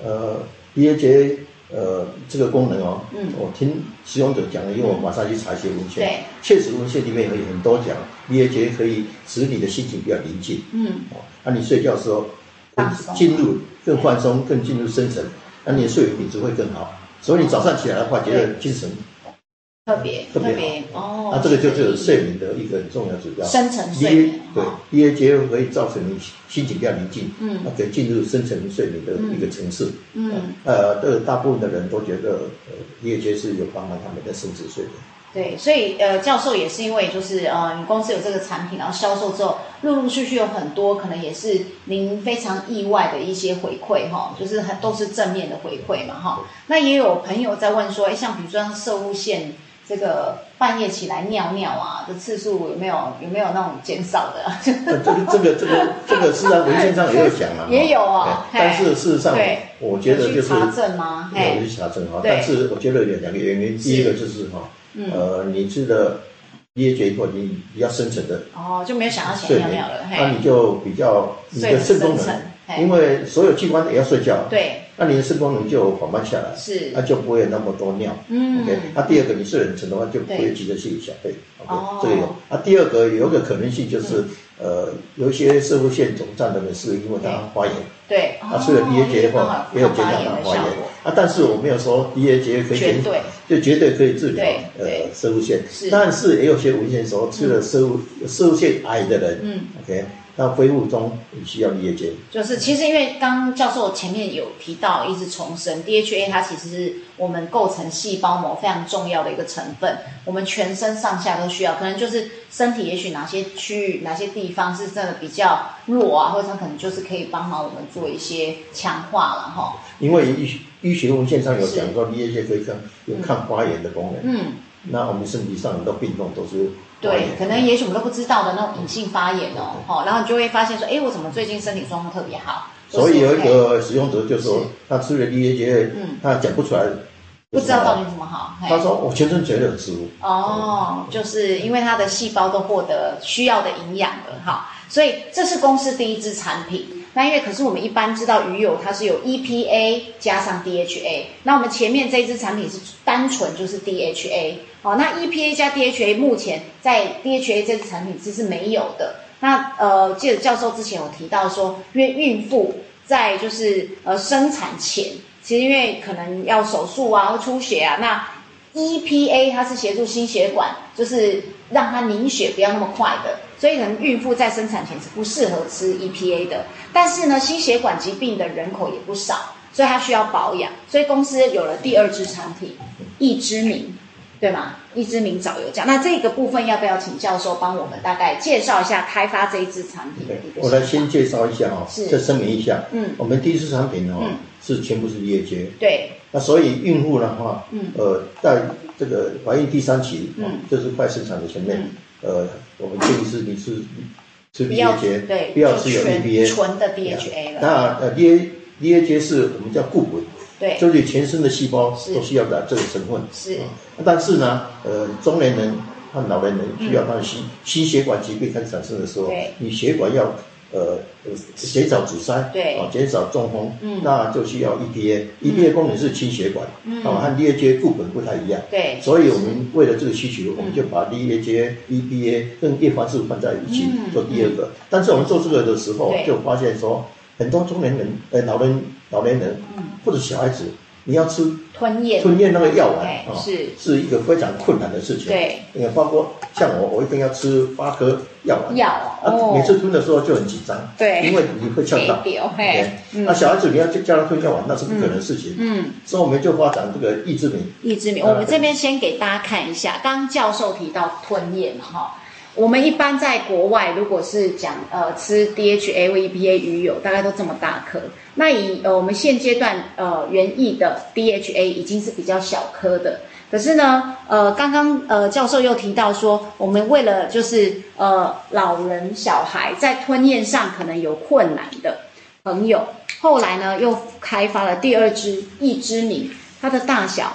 呃，DHA 呃这个功能哦，嗯，我听使用者讲了，因为我马上去查一些文献，对，确实文献里面有很多讲 DHA 可以使你的心情比较宁静，嗯，哦，那你睡觉的时候进入更放松，更进入深层，那你的睡眠品质会更好，所以你早上起来的话，觉得精神。特别特别哦，那这个就是睡眠的一个很重要指标。深层睡眠对，DHA 可以造成你心情比较宁静，嗯，可以进入深层睡眠的一个层次。嗯，呃，这个大部分的人都觉得，呃，DHA 是有帮忙他们的深层睡眠。对，所以呃，教授也是因为就是呃，你公司有这个产品，然后销售之后，陆陆续续有很多可能也是您非常意外的一些回馈哈，就是很都是正面的回馈嘛哈。那也有朋友在问说，哎，像比如说射物线。这个半夜起来尿尿啊的次数有没有有没有那种减少的？这个这个这个这个是在文献上也有讲啊，也有啊。但是事实上，我觉得就是查证吗？有去查证哈。但是我觉得有两个原因，第一个就是哈，呃，你吃的憋结以后，你比较深层的哦，就没有想要起来尿尿了。那你就比较你的肾功能，因为所有器官也要睡觉。对。那你的肾功能就缓慢下来，是，那就不会那么多尿。嗯，OK。那第二个，你睡很沉的话，就不会急着去小便。哦，这个有。那第二个有一个可能性就是，呃，有一些射物腺肿胀的人是因为它发炎。对。他吃了 DHA 的话，也有减少他发炎。啊，但是我没有说 DHA 可以减，就绝对可以治疗呃射物腺。是。但是也有些文献说，吃了射物射物腺癌的人，嗯，OK。那恢复中你需要 DHA，就是其实因为刚教授前面有提到，一直重申 DHA 它其实是我们构成细胞膜非常重要的一个成分，我们全身上下都需要，可能就是身体也许哪些区域哪些地方是真的比较弱啊，或者它可能就是可以帮忙我们做一些强化了哈。因为医医学文献上有讲说 DHA 可以抗有抗发炎的功能，嗯，那我们身体上很多病痛都是。对，可能也许我们都不知道的那种隐性发炎哦，好，然后你就会发现说，哎，我怎么最近身体状况特别好？所以有一个使用者就说，他吃了 DHA，嗯，他讲不出来，不知道到底怎么好。他说我全身觉得有食物。哦，就是因为他的细胞都获得需要的营养了，哈，所以这是公司第一支产品。那因为可是我们一般知道鱼油它是有 EPA 加上 DHA，那我们前面这支产品是单纯就是 DHA，好，那 EPA 加 DHA 目前在 DHA 这支产品其实是没有的。那呃，记得教授之前有提到说，因为孕妇在就是呃生产前，其实因为可能要手术啊或出血啊，那 EPA 它是协助心血管，就是让它凝血不要那么快的。所以，可能孕妇在生产前是不适合吃 EPA 的。但是呢，心血管疾病的人口也不少，所以它需要保养。所以公司有了第二支产品，益之明，对吗？益之明早有讲。那这个部分要不要请教授帮我们大概介绍一下开发这一支产品？我来先介绍一下哦，再声明一下。嗯，我们第一支产品哦，是全部是 DHA。对。那所以孕妇的话，嗯，呃，在这个怀孕第三期，嗯哦就是快生产的前面，呃，我们建议是你是吃不要 DHA，对，不要吃有就纯 EPA，纯的 DHA 了。那呃 DA DHA 是我们叫固本，对，就是全身的细胞都需要的这个成分。是。啊但是呢，呃，中年人和老年人需要他的心心血管疾病开始产生的时候，你血管要呃呃减少阻塞，对啊，减少中风，嗯那就需要 EPA。EPA 功能是清血管，嗯啊，和 DHA 固本不太一样。对，所以我们为了这个需求，我们就把 DHA、EPA 跟叶黄素放在一起嗯做第二个。但是我们做这个的时候，就发现说，很多中年人、呃老人、老年人或者小孩子，你要吃吞咽。吞咽那个药丸哎啊，是。是一个非常困难的事情。对，也，包括像我，我一定要吃八颗药丸，药啊哦，每次吞的时候就很紧张，对。因为你会呛到。对，那小孩子你要叫他吞药丸，那是不可能的事情。嗯，所以我们就发展这个益智敏，益智敏，呃我们这边先给大家看一下，刚刚教授提到吞咽嘛，哈，我们一般在国外如果是讲呃吃 DHA 或 EPA 鱼油，大概都这么大颗。那以呃我们现阶段呃园艺的 DHA 已经是比较小颗的，可是呢，呃，刚刚呃教授又提到说，我们为了就是呃老人小孩在吞咽上可能有困难的朋友，后来呢又开发了第二支益之米，它的大小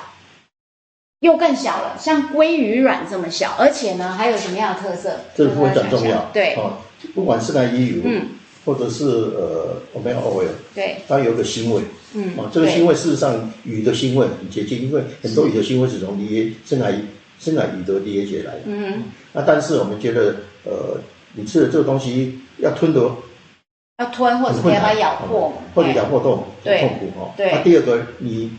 又更小了，像鲑鱼卵这么小，而且呢还有什么样的特色？这个非常重要。对哦，不管是那鱼油，嗯，或者是呃 omega oil，对，它有个腥味。嗯啊，这个腥味事实上鱼的腥味很接近，因为很多鱼的腥味是从 DA 深海深海鱼的 DHA 来的。嗯，那但是我们觉得，呃，你吃的这个东西要吞得要吞或者很困难，可以把它咬破，或者咬破都很痛苦哦。对那第二个，你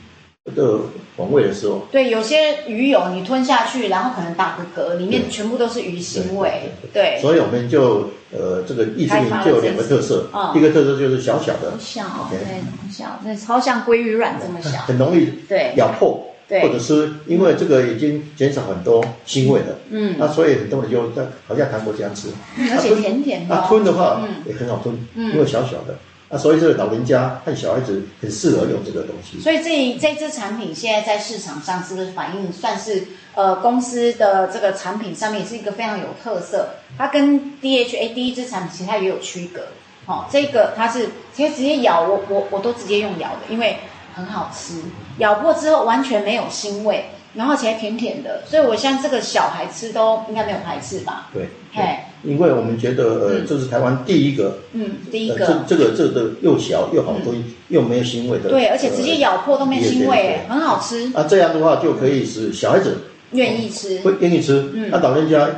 的风味的时候，对，有些鱼油你吞下去，然后可能打个嗝，里面全部都是鱼腥味。对，所以我们就呃这个益智开发了敏就有两个特色嗯，一个特色就是小小的。好，小对，很小，那超像鲑鱼卵这么小。很容易对。咬破，对。或者是因为这个已经减少很多腥味了，嗯。那所以很多人就在好像糖果这样吃，嗯而且甜甜的吞的话嗯。也很好吞，嗯。因为小小的，那所以这个老人家和小孩子很适合用这个东西。所以这这支产品现在在市场上是不是反映算是呃公司的这个产品上面也是一个非常有特色？它跟 DHA 第一支产品其实它也有区隔。好、这个它是其实直接咬我我我都直接用咬的，因为很好吃，咬过之后完全没有腥味，然后而且还甜甜的，所以我像这个小孩吃都应该没有排斥吧？对，嘿，因为我们觉得呃嗯。这是台湾第一个，嗯，第一呃个。这这个这个又小又好吞又没有腥味的，对，而且直接咬破都没腥味，很好吃，那这样的话就可以使小孩子愿意吃。会愿意吃，嗯。那老人家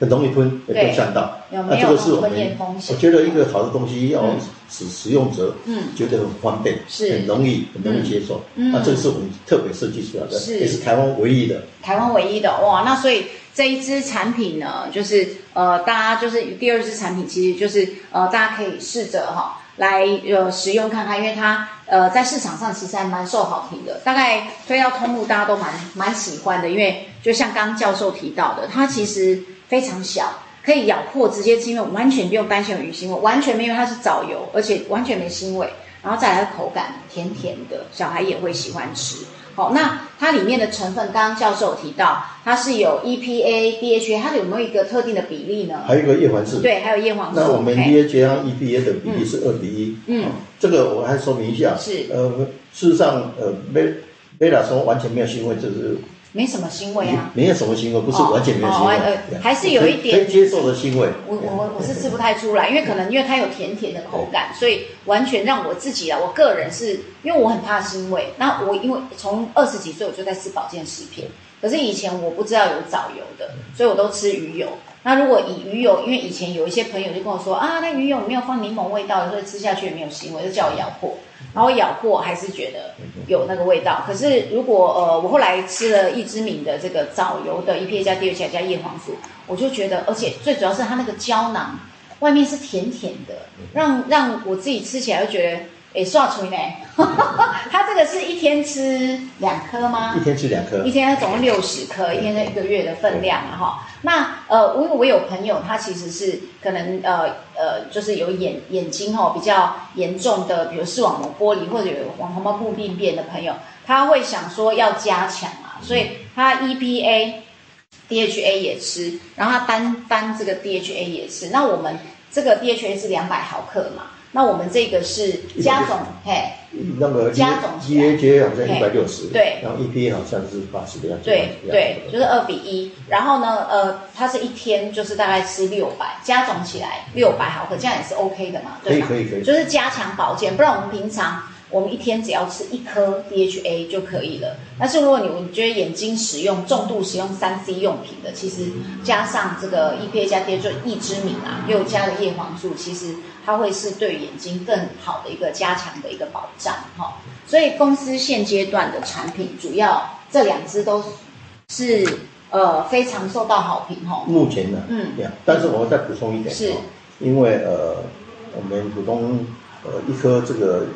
很容易吞，也对会呛到。那这个是我们我觉得一个好的东西要嗯。使使用者嗯。觉得很方便，是。很容易很容易接受。嗯。那这个是我们特别设计出来的，是。也是台湾唯一的。台湾唯一的哇，那所以这一支产品呢，就是呃，大家就是第二支产品，其实就是呃，大家可以试着哈、来呃使用看看，因为它呃在市场上其实还蛮受好评的，大概推到通路大家都蛮蛮喜欢的，因为就像刚教授提到的，它其实非常小。可以咬破直接吃，因为完全不用担心有鱼腥味，完全没有，它是藻油，而且完全没腥味，然后再来口感甜甜的，小孩也会喜欢吃。好，那它里面的成分，刚刚教授有提到，它是有 EPA、DHA，它有没有一个特定的比例呢？还有一个叶黄素，对，还有叶黄素。那我们嘿 DHA 和 EPA 的比例是二比一。嗯，这个我还说明一下。是呃，事实上，呃，贝贝拉松完全没有腥味，这是没什么腥味啊。没有什么腥味，不是哦完全没有腥哦味呃，还是有一点接受的腥味。我我我是吃不太出来，因为可能因为它有甜甜的口感，所以完全让我自己啊，我个人是因为我很怕腥味。那我因为从二十几岁我就在吃保健食品，可是以前我不知道有藻油的，所以我都吃鱼油。那如果以鱼油，因为以前有一些朋友就跟我说啊，那鱼油没有放柠檬味道，所以吃下去也没有腥味，就叫我咬破。然后咬破还是觉得有那个味道。可是如果呃，我后来吃了益之敏的这个藻油的 EPA 加 DHA 加叶黄素，我就觉得，而且最主要是它那个胶囊外面是甜甜的，让让我自己吃起来就觉得，诶，刷出呢。他这个是一天吃两颗吗？一天吃两颗一，天总共六十颗，一天是一个月的分量啊哈。那呃，因为我有朋友，他其实是可能呃呃，就是有眼眼睛哈、比较严重的，比如视网膜剥离或者有黄黄斑部病变的朋友，他会想说要加强啊，所以他 EPA、DHA 也吃，然后他单单这个 DHA 也吃。那我们这个 DHA 是两百毫克嘛？那我们这个是加总，嘿，那个加总起来。DHA 好像一百六十，对。然后 EPA 好像是八十的样子，对对，就是二比一。然后呢，呃，它是一天就是大概吃六百，加总起来六百毫克，这样也是 OK 的嘛，对吧？可以可以可以。就是加强保健，不然我们平常我们一天只要吃一颗 DHA 就可以了。但是如果你你觉得眼睛使用重度使用三 C 用品的，其实加上这个 EPA 加 DHA 益之敏啊，又加了叶黄素，其实它会是对眼睛更好的一个加强的一个保障哈。所以公司现阶段的产品主要这两支都是呃非常受到好评哈。目前呢，嗯这样，但是我再补充一点，是哦因为呃，我们普通呃一颗这个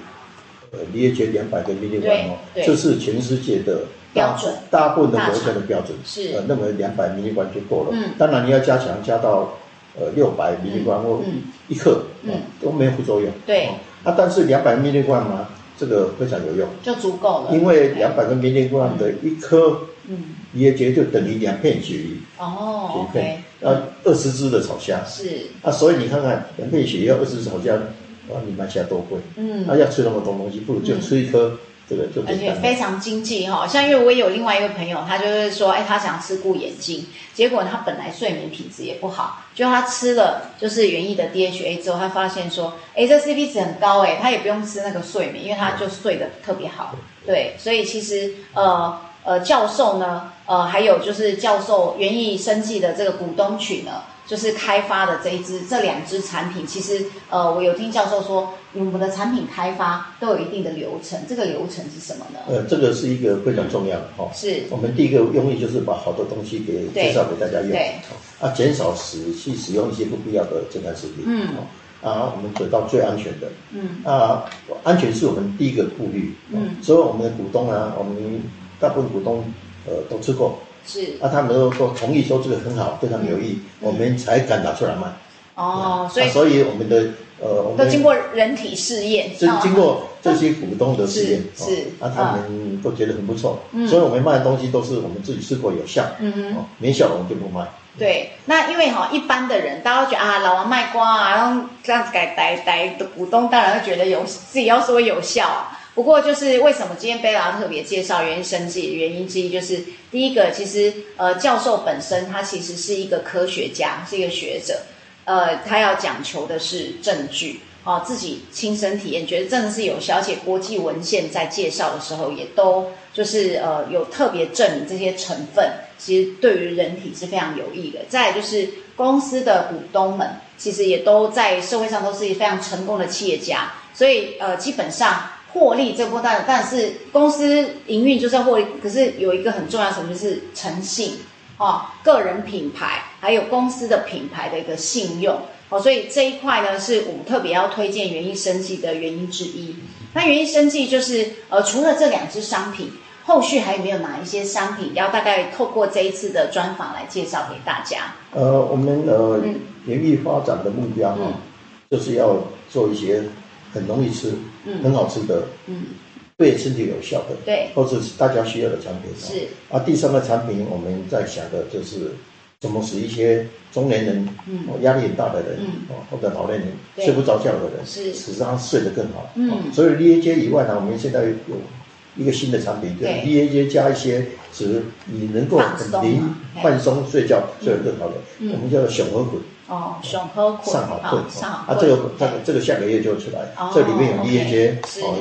呃 DHA 两百个 m i 哦，对。对这是全世界的大标准。大部分的国家的标准，是。呃，认为两百 m i 就够了。嗯。当然你要加强，加到呃六百 m i 或嗯一克，嗯。哦都没有副作用。对。哦，啊，但是两百 m i 嘛，这个非常有用，就足够了。因为两百个 m i 的一颗嗯。DHA 就等于两片鳕鱼。哦鳕鱼，OK，片，然后二十只的炒虾，是。啊，所以你看看两片鳕鱼要二十只炒虾，哇，你买起来多贵，嗯那、要吃那么多东西，不如就吃一颗，这个就而且。非常经济哈，像因为我也有另外一个朋友，他就是说，哎，他想吃顾眼睛，结果他本来睡眠品质也不好，就他吃了就是园艺的 DHA 之后，他发现说，哎，这 CP 值很高哎，他也不用吃那个睡眠，因为他就睡得特别好，对，所以其实呃呃教授呢，呃还有就是教授园艺生技的这个股东群呢。就是开发的这一支这两支产品，其实呃，我有听教授说，我们的产品开发都有一定的流程，这个流程是什么呢？呃，这个是一个非常重要的哈、是。我们第一个用意就是把好多东西给介绍给大家用，对哦啊，减少使去使用一些不必要的健康食品，嗯。哦，啊，我们得到最安全的，嗯。啊，安全是我们第一个顾虑，哦嗯。所以我们的股东啊，我们大部分股东呃都吃过，是啊，他们都说同意说这个很好，非常有益，我们才敢拿出来卖。哦，所以啊所以我们的呃，我们都经过人体试验，经哦经过这些股东的试验，是那他们都觉得很不错，嗯所以我们卖的东西都是我们自己试过有效，嗯哼哦，没效我们就不卖。对，那因为哈、一般的人，大家都觉得啊，老王卖瓜啊，然后这样子改呆呆的股东，当然会觉得有自己要说有效啊。不过就是为什么今天贝拉特别介绍原因生计原因之一，就是第一个，其实呃教授本身他其实是一个科学家，是一个学者，呃，他要讲求的是证据。哦，自己亲身体验，觉得真的是有小姐国际文献在介绍的时候也都就是呃有特别证明这些成分其实对于人体是非常有益的。再就是公司的股东们其实也都在社会上都是非常成功的企业家，所以呃基本上获利这波但但是公司营运就是要获利，可是有一个很重要的什么就是诚信。哦，个人品牌还有公司的品牌的一个信用哦，所以这一块呢是我们特别要推荐园艺生计的原因之一。那园艺生计就是呃，除了这两支商品，后续还有没有哪一些商品要大概透过这一次的专访来介绍给大家？呃，我们呃嗯园艺发展的目标哈、嗯就是要做一些很容易吃、嗯。很好吃的，嗯，对身体有效的，对。或者是大家需要的产品。哦。是。啊，第三个产品我们在想的就是怎么使一些中年人，压力很大的人，或者老年人睡不着觉的人，是。使他睡得更好。所以 DHA 以外呢，我们现在有一个新的产品，就是对。DHA 加一些使你能够很灵放松睡觉睡得更好的，嗯。我们叫做小河粉。哦，上好困哦上好啊，困这个这个这个下个月就出来哦，这里面有 OK，DHA 是哦，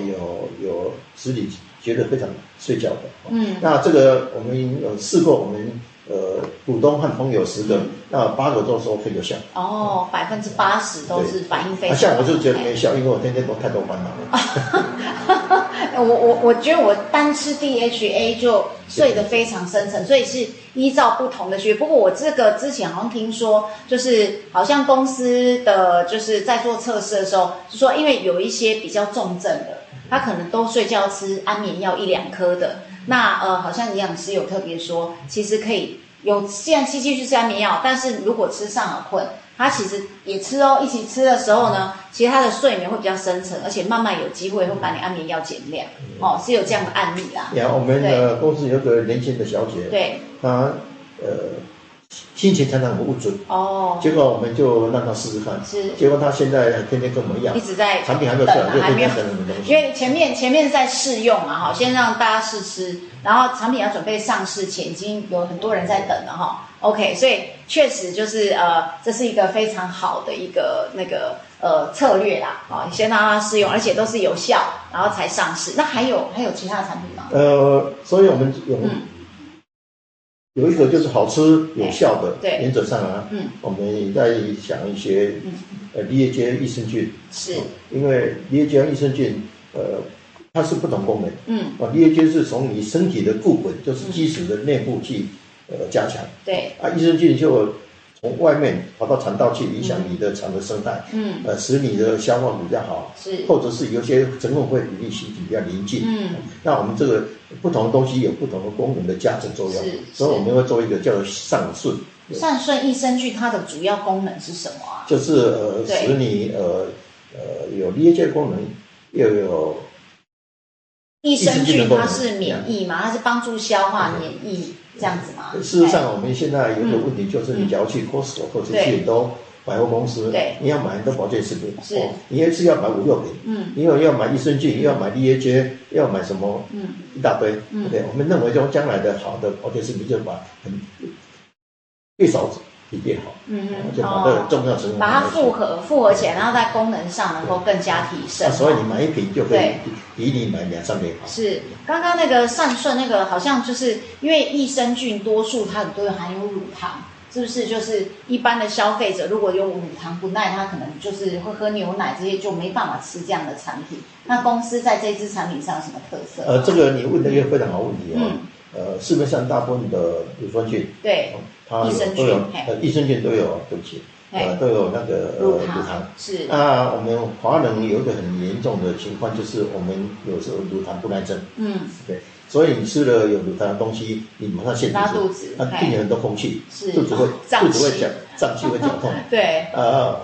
有有十几觉得非常睡觉的。哦嗯那这个我们有试过，我们呃股东和朋友十个嗯，那八个都说很有效。哦，百分之八十都是反应非啊，常。像我就觉得没效，因为我天天都太多烦恼了。我我我觉得我单吃 DHA 就睡得非常深沉，所以是依照不同的学。不过我这个之前好像听说，就是好像公司的就是在做测试的时候，就说因为有一些比较重症的，他可能都睡觉吃安眠药一两颗的，那呃好像营养师有特别说，其实可以有既然七七去吃安眠药，但是如果吃上了困，他其实也吃哦，一起吃的时候呢，其实他的睡眠会比较深层，而且慢慢有机会会把你安眠药减量，哦，是有这样的案例啦。然后我们的公司有个年轻的小姐，对，她呃心情常常很不准，哦，结果我们就让他试试看，是结果他现在天天跟我们一样一，直在产品还没有出来，还没有天天等什么东西。因为前面前面在试用嘛，哈，先让大家试吃，然后产品要准备上市前，已经有很多人在等了哈。OK，所以确实就是呃，这是一个非常好的一个那个呃策略啦，啊，先让它试用，而且都是有效，然后才上市。那还有还有其他的产品吗？呃，所以我们有、嗯有一个就是好吃有效的，对。原则上啊，嗯，我们也在想一些嗯。呃梨叶街益生菌，是。哦，因为梨叶街益生菌呃它是不同功能，嗯，啊，梨叶菌是从你身体的固本，就是基础的内部去呃加强，对，啊，益生菌就从外面跑到肠道去影响你的肠的生态，嗯，呃，使你的消化比较好，是，或者是有些成分会比你身体比较临近，嗯，那我们这个不同的东西有不同的功能的加成作用是，所以我们会做一个叫做上顺，上顺益生菌它的主要功能是什么啊？就是呃使你呃呃有裂解功能，又有益生菌它是免疫嘛，它是帮助消化、免疫这样子吗。事实上，我们现在有一个问题，就是你只要去 Costco 或者去很多百货公司，对。你要买很多保健食品，是。哦你一次要买五六瓶，嗯。因为要买益生菌，又要买 DHA，又要买什么嗯，一大堆。嗯。OK，我们认为说将来的好的保健食品就把很越少比越好，嗯就把这个重要成分把它复合复合起来，然后在功能上能够更加提升。那所以你买一瓶就可以比比你买两三瓶好。是刚刚那个善顺那个，好像就是因为益生菌多数它很多含有乳糖，是不是？就是一般的消费者如果有乳糖不耐，他可能就是会喝牛奶这些就没办法吃这样的产品。那公司在这支产品上有什么特色？呃，这个你问的一个非常好问题哦。嗯呃，市面上大部分的乳酸菌，对哦它益生菌有都有嘿。呃益生菌都有，对不起，呃都有那个呃乳乳糖。糖。是。那我们华人有一个很严重的情况，就是我们有时候乳糖不耐症，嗯。对，所以你吃了有乳糖的东西，你马上陷拉肚子那嘿。病人很多空气，是。肚子会肚子会绞 胀气会绞痛，对。呃，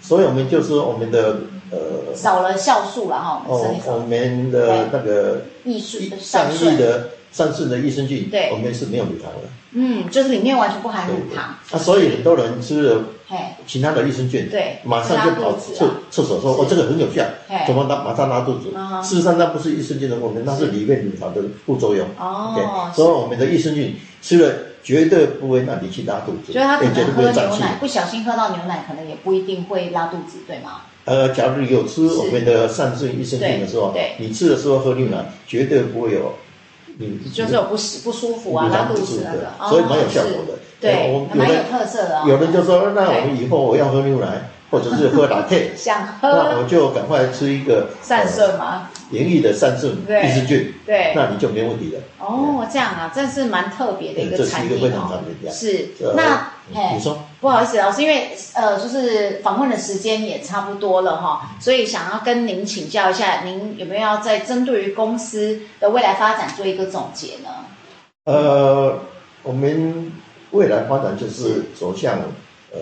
所以我们就是我们的呃少了酵素了哈，我们身哦体，少我们的那个益上亿，的上次的益生菌，对我们是没有乳糖的。嗯，就是里面完全不含乳糖。那，所以很多人吃了嘿，其他的益生菌，对马上就跑厕厕所说是哦，这个很有效，怎么拉马上拉肚子啊？事实上，那不是益生菌的问题，那是里面乳糖的副作用。哦所以我们的益生菌吃了绝对不会让你去拉肚子，所以他可也绝对能喝不会胀气。牛奶，不小心喝到牛奶，可能也不一定会拉肚子，对吗？呃，假如有吃我们的善顺益生菌的时候对，你吃的时候喝牛奶，绝对不会有你就是有不不舒服啊，拉肚子那个，，所以蛮有效果的。对我，蛮有有的特色的哦。有人就说，那我们以后我要喝牛奶，或者是喝 latte，想那我就赶快吃一个善顺嘛？盐益的善顺对益生菌，对，那你就没问题了。哦，这样啊，这是蛮特别的一个这是产品。是呃，那你，说。不好意思，老师，因为呃，就是访问的时间也差不多了哈，所以想要跟您请教一下，您有没有要在针对于公司的未来发展做一个总结呢？呃，我们未来发展就是走向呃，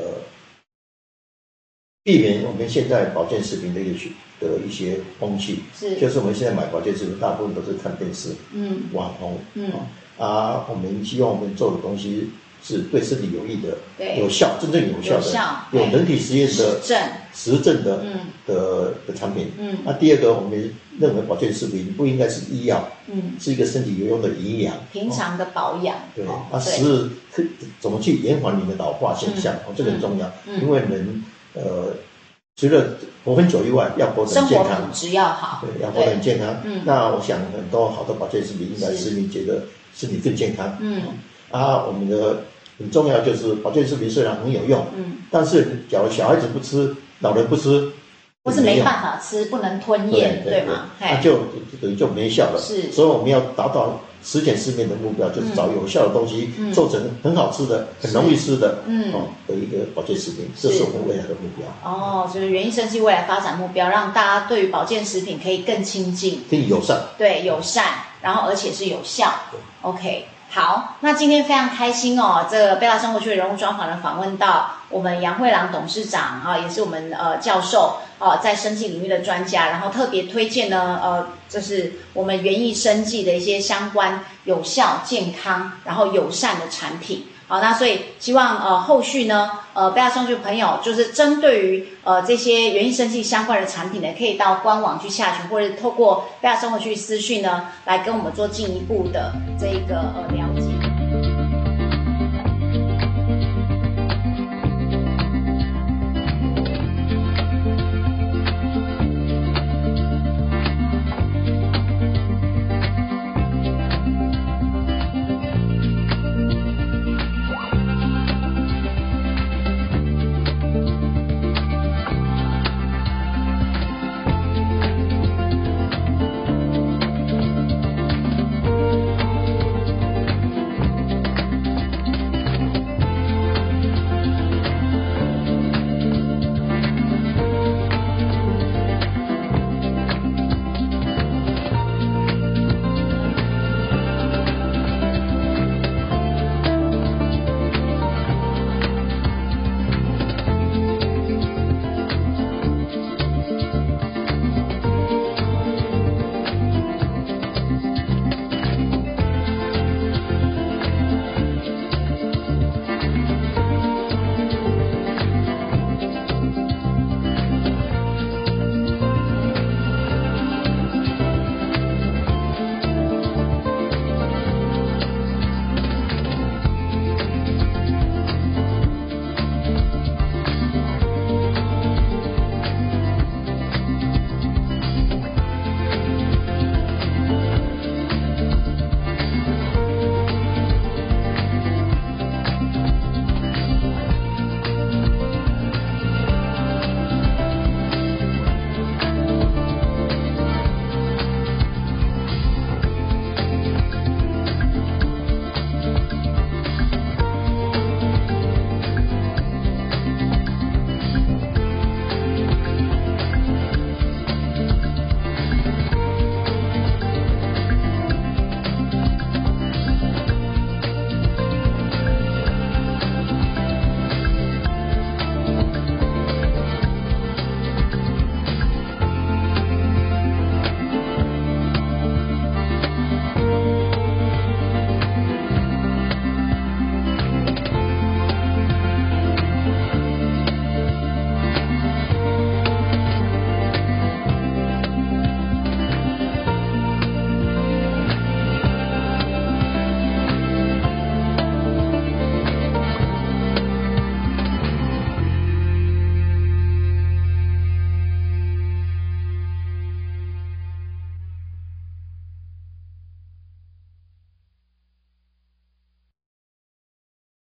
避免我们现在保健食品的一些的一些风气，是，就是我们现在买保健食品大部分都是看电视、嗯。网红，嗯，啊，我们希望我们做的东西是对身体有益的、对，有效、真正有效的、有效有人体实验实的证，实证的嗯的的产品。嗯那第二个，我们认为保健食品不应该是医药，嗯，是一个身体有用的营养。平常的保养，对，哦啊，是可怎么去延缓你的老化现象？嗯哦，这个很重要，嗯因为人呃，除了活很久以外，要活得很健康活品。质要好，对，要活得很健康。嗯那我想很多好的保健食品应该是使你觉得身体更健康。嗯啊，我们的很重要就是保健食品虽然很有用，嗯，但是假如小孩子不吃，老人不吃，不是没办法吃，不能吞对咽，对吗？嘿，那就等于就没效了。是所以我们要达到十全十美的目标，就是找有效的东西，嗯做成很好吃的、很容易吃的，嗯哦的一个保健食品，这是我们未来的目标，哦，就是园艺生技未来发展目标，让大家对于保健食品可以更亲近，更友善。对，友善，然后而且是有效。OK，好，那今天非常开心哦，这个贝拉生活区的人物专访呢，访问到我们杨慧郎董事长啊，也是我们呃教授啊，在生计领域的专家，然后特别推荐呢，呃，就是我们园艺生计的一些相关有效、健康，然后友善的产品。好，那所以希望呃后续呢，呃贝亚生活朋友就是针对于呃这些园艺生计相关的产品呢，可以到官网去下询，或者透过贝亚生活去私讯呢，来跟我们做进一步的这个呃聊。